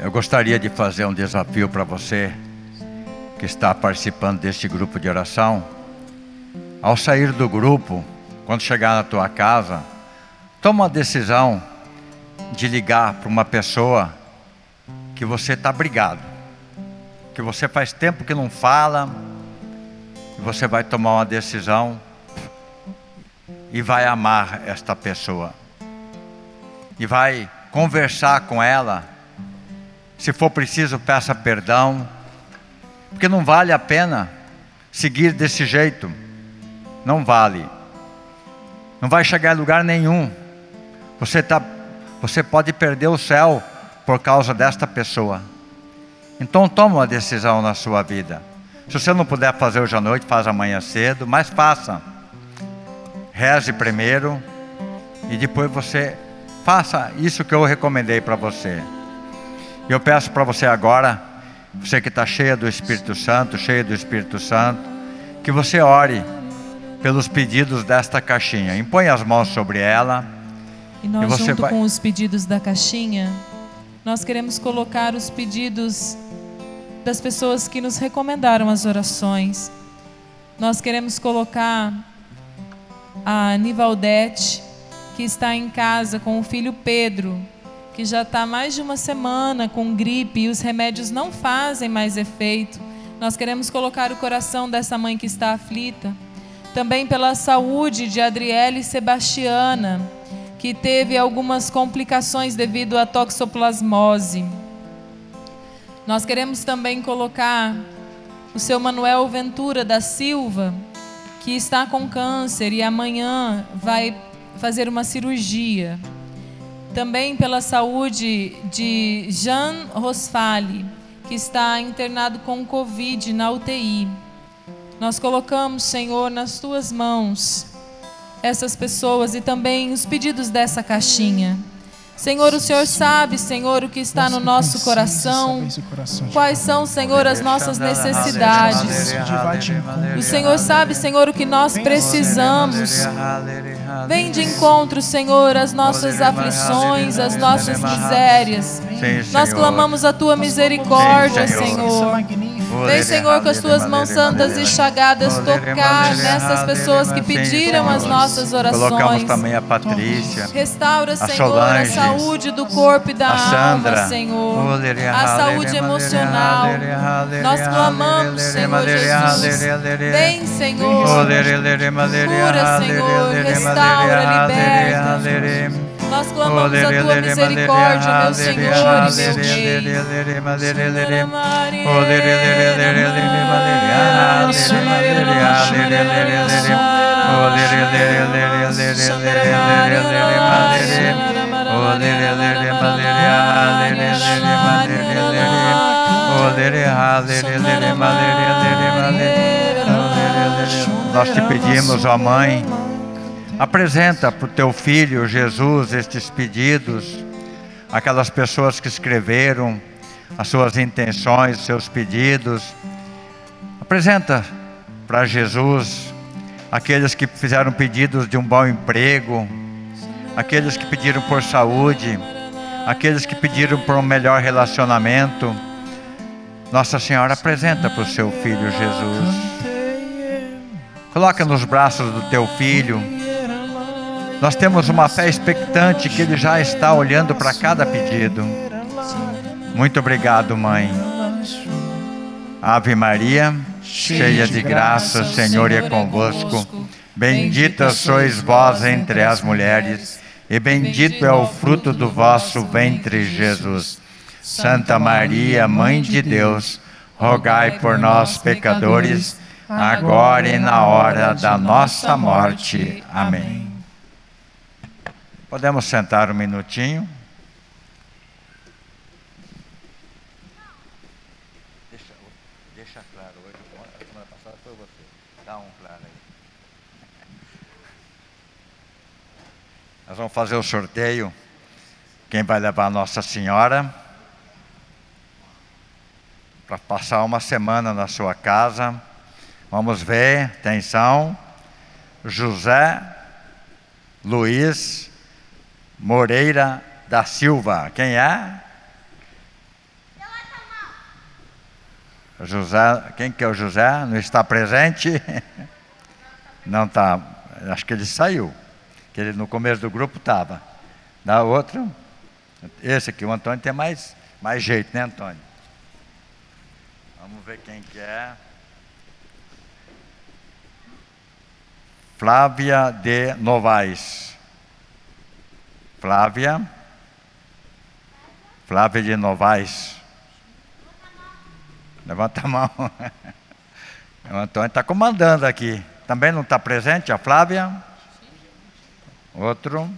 Eu gostaria de fazer um desafio para você que está participando deste grupo de oração. Ao sair do grupo, quando chegar na tua casa, toma uma decisão de ligar para uma pessoa que você está brigado, que você faz tempo que não fala, e você vai tomar uma decisão e vai amar esta pessoa, e vai conversar com ela. Se for preciso, peça perdão, porque não vale a pena seguir desse jeito. Não vale. Não vai chegar em lugar nenhum. Você, tá, você pode perder o céu por causa desta pessoa. Então toma uma decisão na sua vida. Se você não puder fazer hoje à noite, faz amanhã cedo, mas faça. Reze primeiro e depois você faça isso que eu recomendei para você. Eu peço para você agora, você que está cheia do Espírito Santo, cheia do Espírito Santo, que você ore pelos pedidos desta caixinha. Impõe as mãos sobre ela. E nós, E junto vai- com os pedidos da caixinha, nós queremos colocar os pedidos das pessoas que nos recomendaram as orações. Nós queremos colocar a Nivaldete, que está em casa com o filho Pedro, que já está mais de uma semana com gripe e os remédios não fazem mais efeito. Nós queremos colocar o coração dessa mãe que está aflita. Também pela saúde de Adriele Sebastiana, que teve algumas complicações devido à toxoplasmose. Nós queremos também colocar o seu Manuel Ventura da Silva, que está com câncer e amanhã vai fazer uma cirurgia. Também pela saúde de Jean Rosfali, que está internado com Covid na UTI. Nós colocamos, Senhor, nas tuas mãos essas pessoas e também os pedidos dessa caixinha. Senhor, o Senhor sabe, Senhor, o que está no nosso coração. Quais são, Senhor, as nossas necessidades. O Senhor sabe, Senhor, o que nós precisamos. Vem de encontro, Senhor, às nossas aflições, às nossas misérias. Nós clamamos a tua misericórdia, Senhor. É. Vem, Senhor, com as tuas mãos santas e chagadas tocar nessas pessoas que pediram as nossas Colocamos orações. também a Patrícia. Restaura, Senhor, a saúde do corpo e da alma, Senhor. A saúde emocional. Nós clamamos, Senhor Jesus. Vem, Senhor. Cura, Senhor. Restaura, liberta. Nós clamamos a tua misericórdia, meu Senhor e meu Rei. Nós te pedimos, ó Mãe, apresenta para o teu filho Jesus estes pedidos, aquelas pessoas que escreveram as suas intenções, seus pedidos. Apresenta para Jesus aqueles que fizeram pedidos de um bom emprego, aqueles que pediram por saúde, aqueles que pediram por um melhor relacionamento. Nossa Senhora apresenta para o seu filho Jesus. Coloca nos braços do teu filho. Nós temos uma fé expectante que ele já está olhando para cada pedido. Muito obrigado, mãe. Ave Maria, cheia de graça, o Senhor é convosco. Bendita sois vós entre as mulheres, e bendito é o fruto do vosso ventre, Jesus. Santa Maria, Mãe de Deus, rogai por nós, pecadores, agora e na hora da nossa morte. Amém. Podemos sentar um minutinho? Deixa, deixa claro hoje. A semana passada foi você. Dá um claro aí. Nós vamos fazer o sorteio. Quem vai levar Nossa Senhora para passar uma semana na sua casa. Vamos ver, atenção. José Luiz Moreira da Silva. Quem é? José, quem que é o José? Não está presente? Não está. Acho que ele saiu. Que ele no começo do grupo estava. Da outro, esse aqui, o Antônio tem mais, mais jeito, né, Antônio? Vamos ver quem que é. Flávia de Novaes. Flávia. Flávia de Novaes. Levanta a mão. O Antônio está comandando aqui. Também não está presente a Flávia? Outro.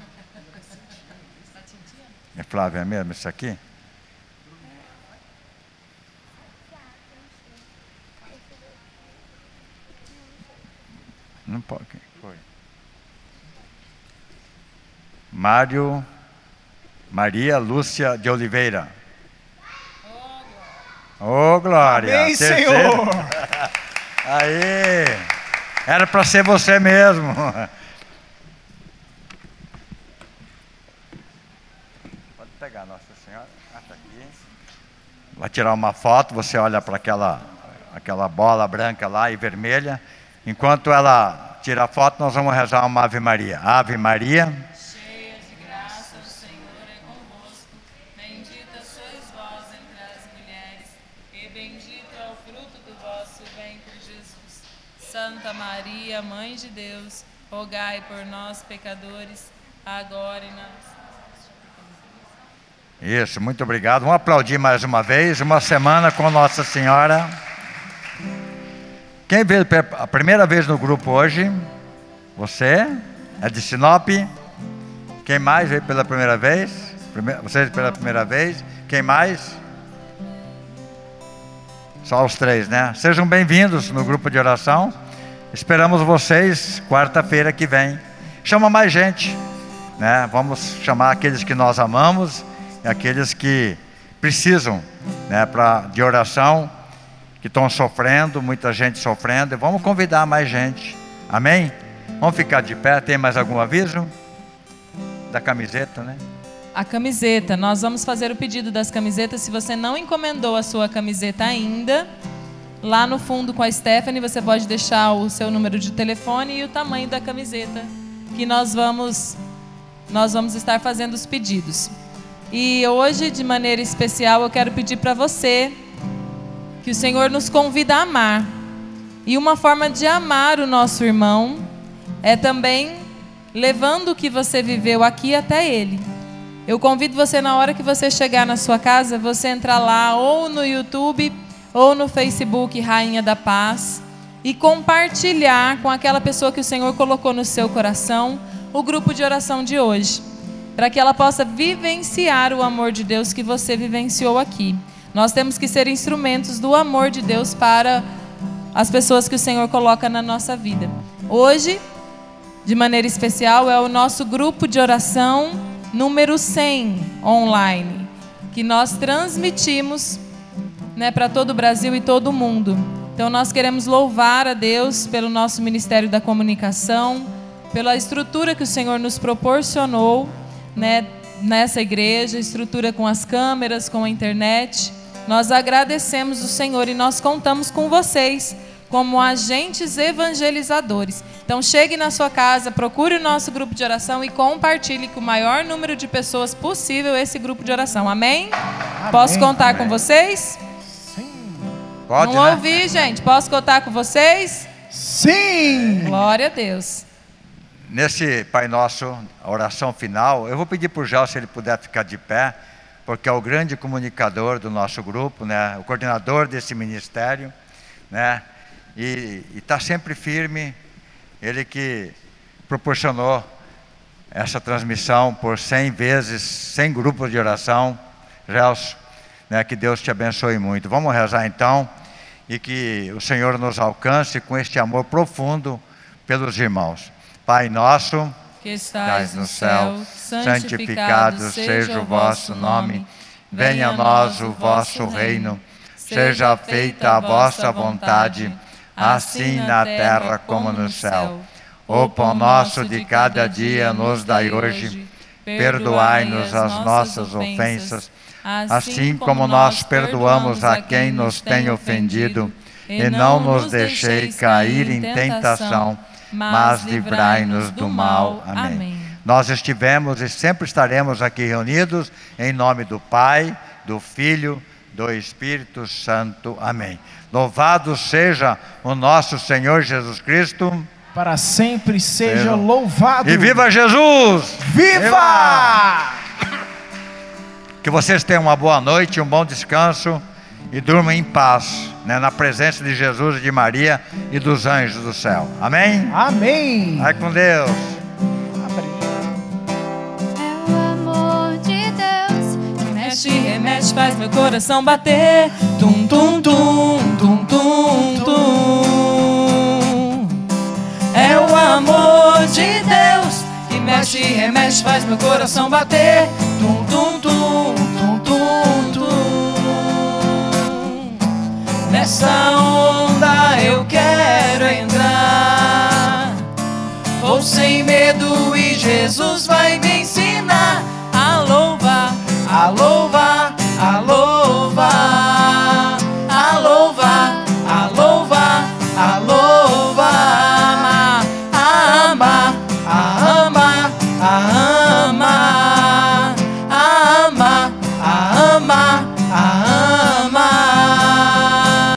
É Flávia mesmo isso aqui? Não pode. Quem foi? Mário Maria Lúcia de Oliveira. Ô, Glória! Amém, Terceiro. Senhor. Aí! Era para ser você mesmo. Pode pegar, Nossa Senhora. Ah, tá aqui. Vai tirar uma foto, você olha para aquela, aquela bola branca lá e vermelha. Enquanto ela tira a foto, nós vamos rezar uma Ave Maria. Ave Maria. Cheia de graça, o Senhor é convosco. Bendita sois vós entre as mulheres, e bendito é o fruto do vosso ventre, Jesus. Santa Mãe de Deus, rogai por nós, pecadores, agora e na Isso, muito obrigado. Vamos aplaudir mais uma vez. Uma semana com Nossa Senhora. Quem veio a primeira vez no grupo hoje? Você? É de Sinop? Quem mais veio pela primeira vez? Vocês pela primeira vez? Quem mais? Só os três, né? Sejam bem-vindos no grupo de oração. Esperamos vocês quarta-feira que vem. Chama mais gente, né? Vamos chamar aqueles que nós amamos e aqueles que precisam, né, pra, de oração, que estão sofrendo, muita gente sofrendo. E vamos convidar mais gente. Amém? Vamos ficar de pé. Tem mais algum aviso? Da camiseta, né? A camiseta, nós vamos fazer o pedido das camisetas. Se você não encomendou a sua camiseta ainda, lá no fundo com a Stephanie. Você pode deixar o seu número de telefone e o tamanho da camiseta que nós vamos nós vamos estar fazendo os pedidos. E hoje, de maneira especial, eu quero pedir para você que o Senhor nos convida a amar. E uma forma de amar o nosso irmão é também levando o que você viveu aqui até ele. Eu convido você na hora que você chegar na sua casa, você entrar lá ou no YouTube ou no Facebook Rainha da Paz e compartilhar com aquela pessoa que o Senhor colocou no seu coração o grupo de oração de hoje, para que ela possa vivenciar o amor de Deus que você vivenciou aqui. Nós temos que ser instrumentos do amor de Deus para as pessoas que o Senhor coloca na nossa vida. Hoje, de maneira especial, é o nosso grupo de oração número 100 online, que nós transmitimos né, para todo o Brasil e todo o mundo. Então, nós queremos louvar a Deus pelo nosso Ministério da Comunicação, pela estrutura que o Senhor nos proporcionou né, nessa igreja estrutura com as câmeras, com a internet. Nós agradecemos o Senhor e nós contamos com vocês como agentes evangelizadores. Então chegue na sua casa, procure o nosso grupo de oração e compartilhe com o maior número de pessoas possível esse grupo de oração. Amém? Amém. Posso contar Amém. com vocês? Pode, Não né? ouvi, gente. Posso contar com vocês? Sim. Glória a Deus. Nesse Pai Nosso, a oração final, eu vou pedir para o Gel se ele puder ficar de pé, porque é o grande comunicador do nosso grupo, né? o coordenador desse ministério, né? e está sempre firme, ele que proporcionou essa transmissão por 100 vezes, 100 grupos de oração. Gelson, né? que Deus te abençoe muito. Vamos rezar então, e que o Senhor nos alcance com este amor profundo pelos irmãos. Pai nosso, que estais no céu, santificado seja o vosso nome. Venha a nós o vosso reino. Seja feita a vossa vontade, assim na terra como no céu. O pão nosso de cada dia nos dai hoje. Perdoai-nos as nossas ofensas, assim como nós perdoamos a quem nos tem ofendido. E não nos deixei cair em tentação mas livrai-nos do mal. Amém. Amém. Nós estivemos e sempre estaremos aqui reunidos em nome do Pai, do Filho, do Espírito Santo. Amém. Louvado seja o nosso Senhor Jesus Cristo. Para sempre seja, seja. louvado. E viva Jesus! Viva! viva! Que vocês tenham uma boa noite, um bom descanso e durmam em paz, né, na presença de Jesus e de Maria e dos anjos do céu. Amém? Amém. Vai com Deus. É o amor de Deus mexe, remexe, faz meu coração bater. Tum, tum, tum, tum, tum, tum. É o amor de Deus que mexe, remexe, faz meu coração bater. Nessa onda eu quero entrar. Vou sem medo e Jesus vai vencer.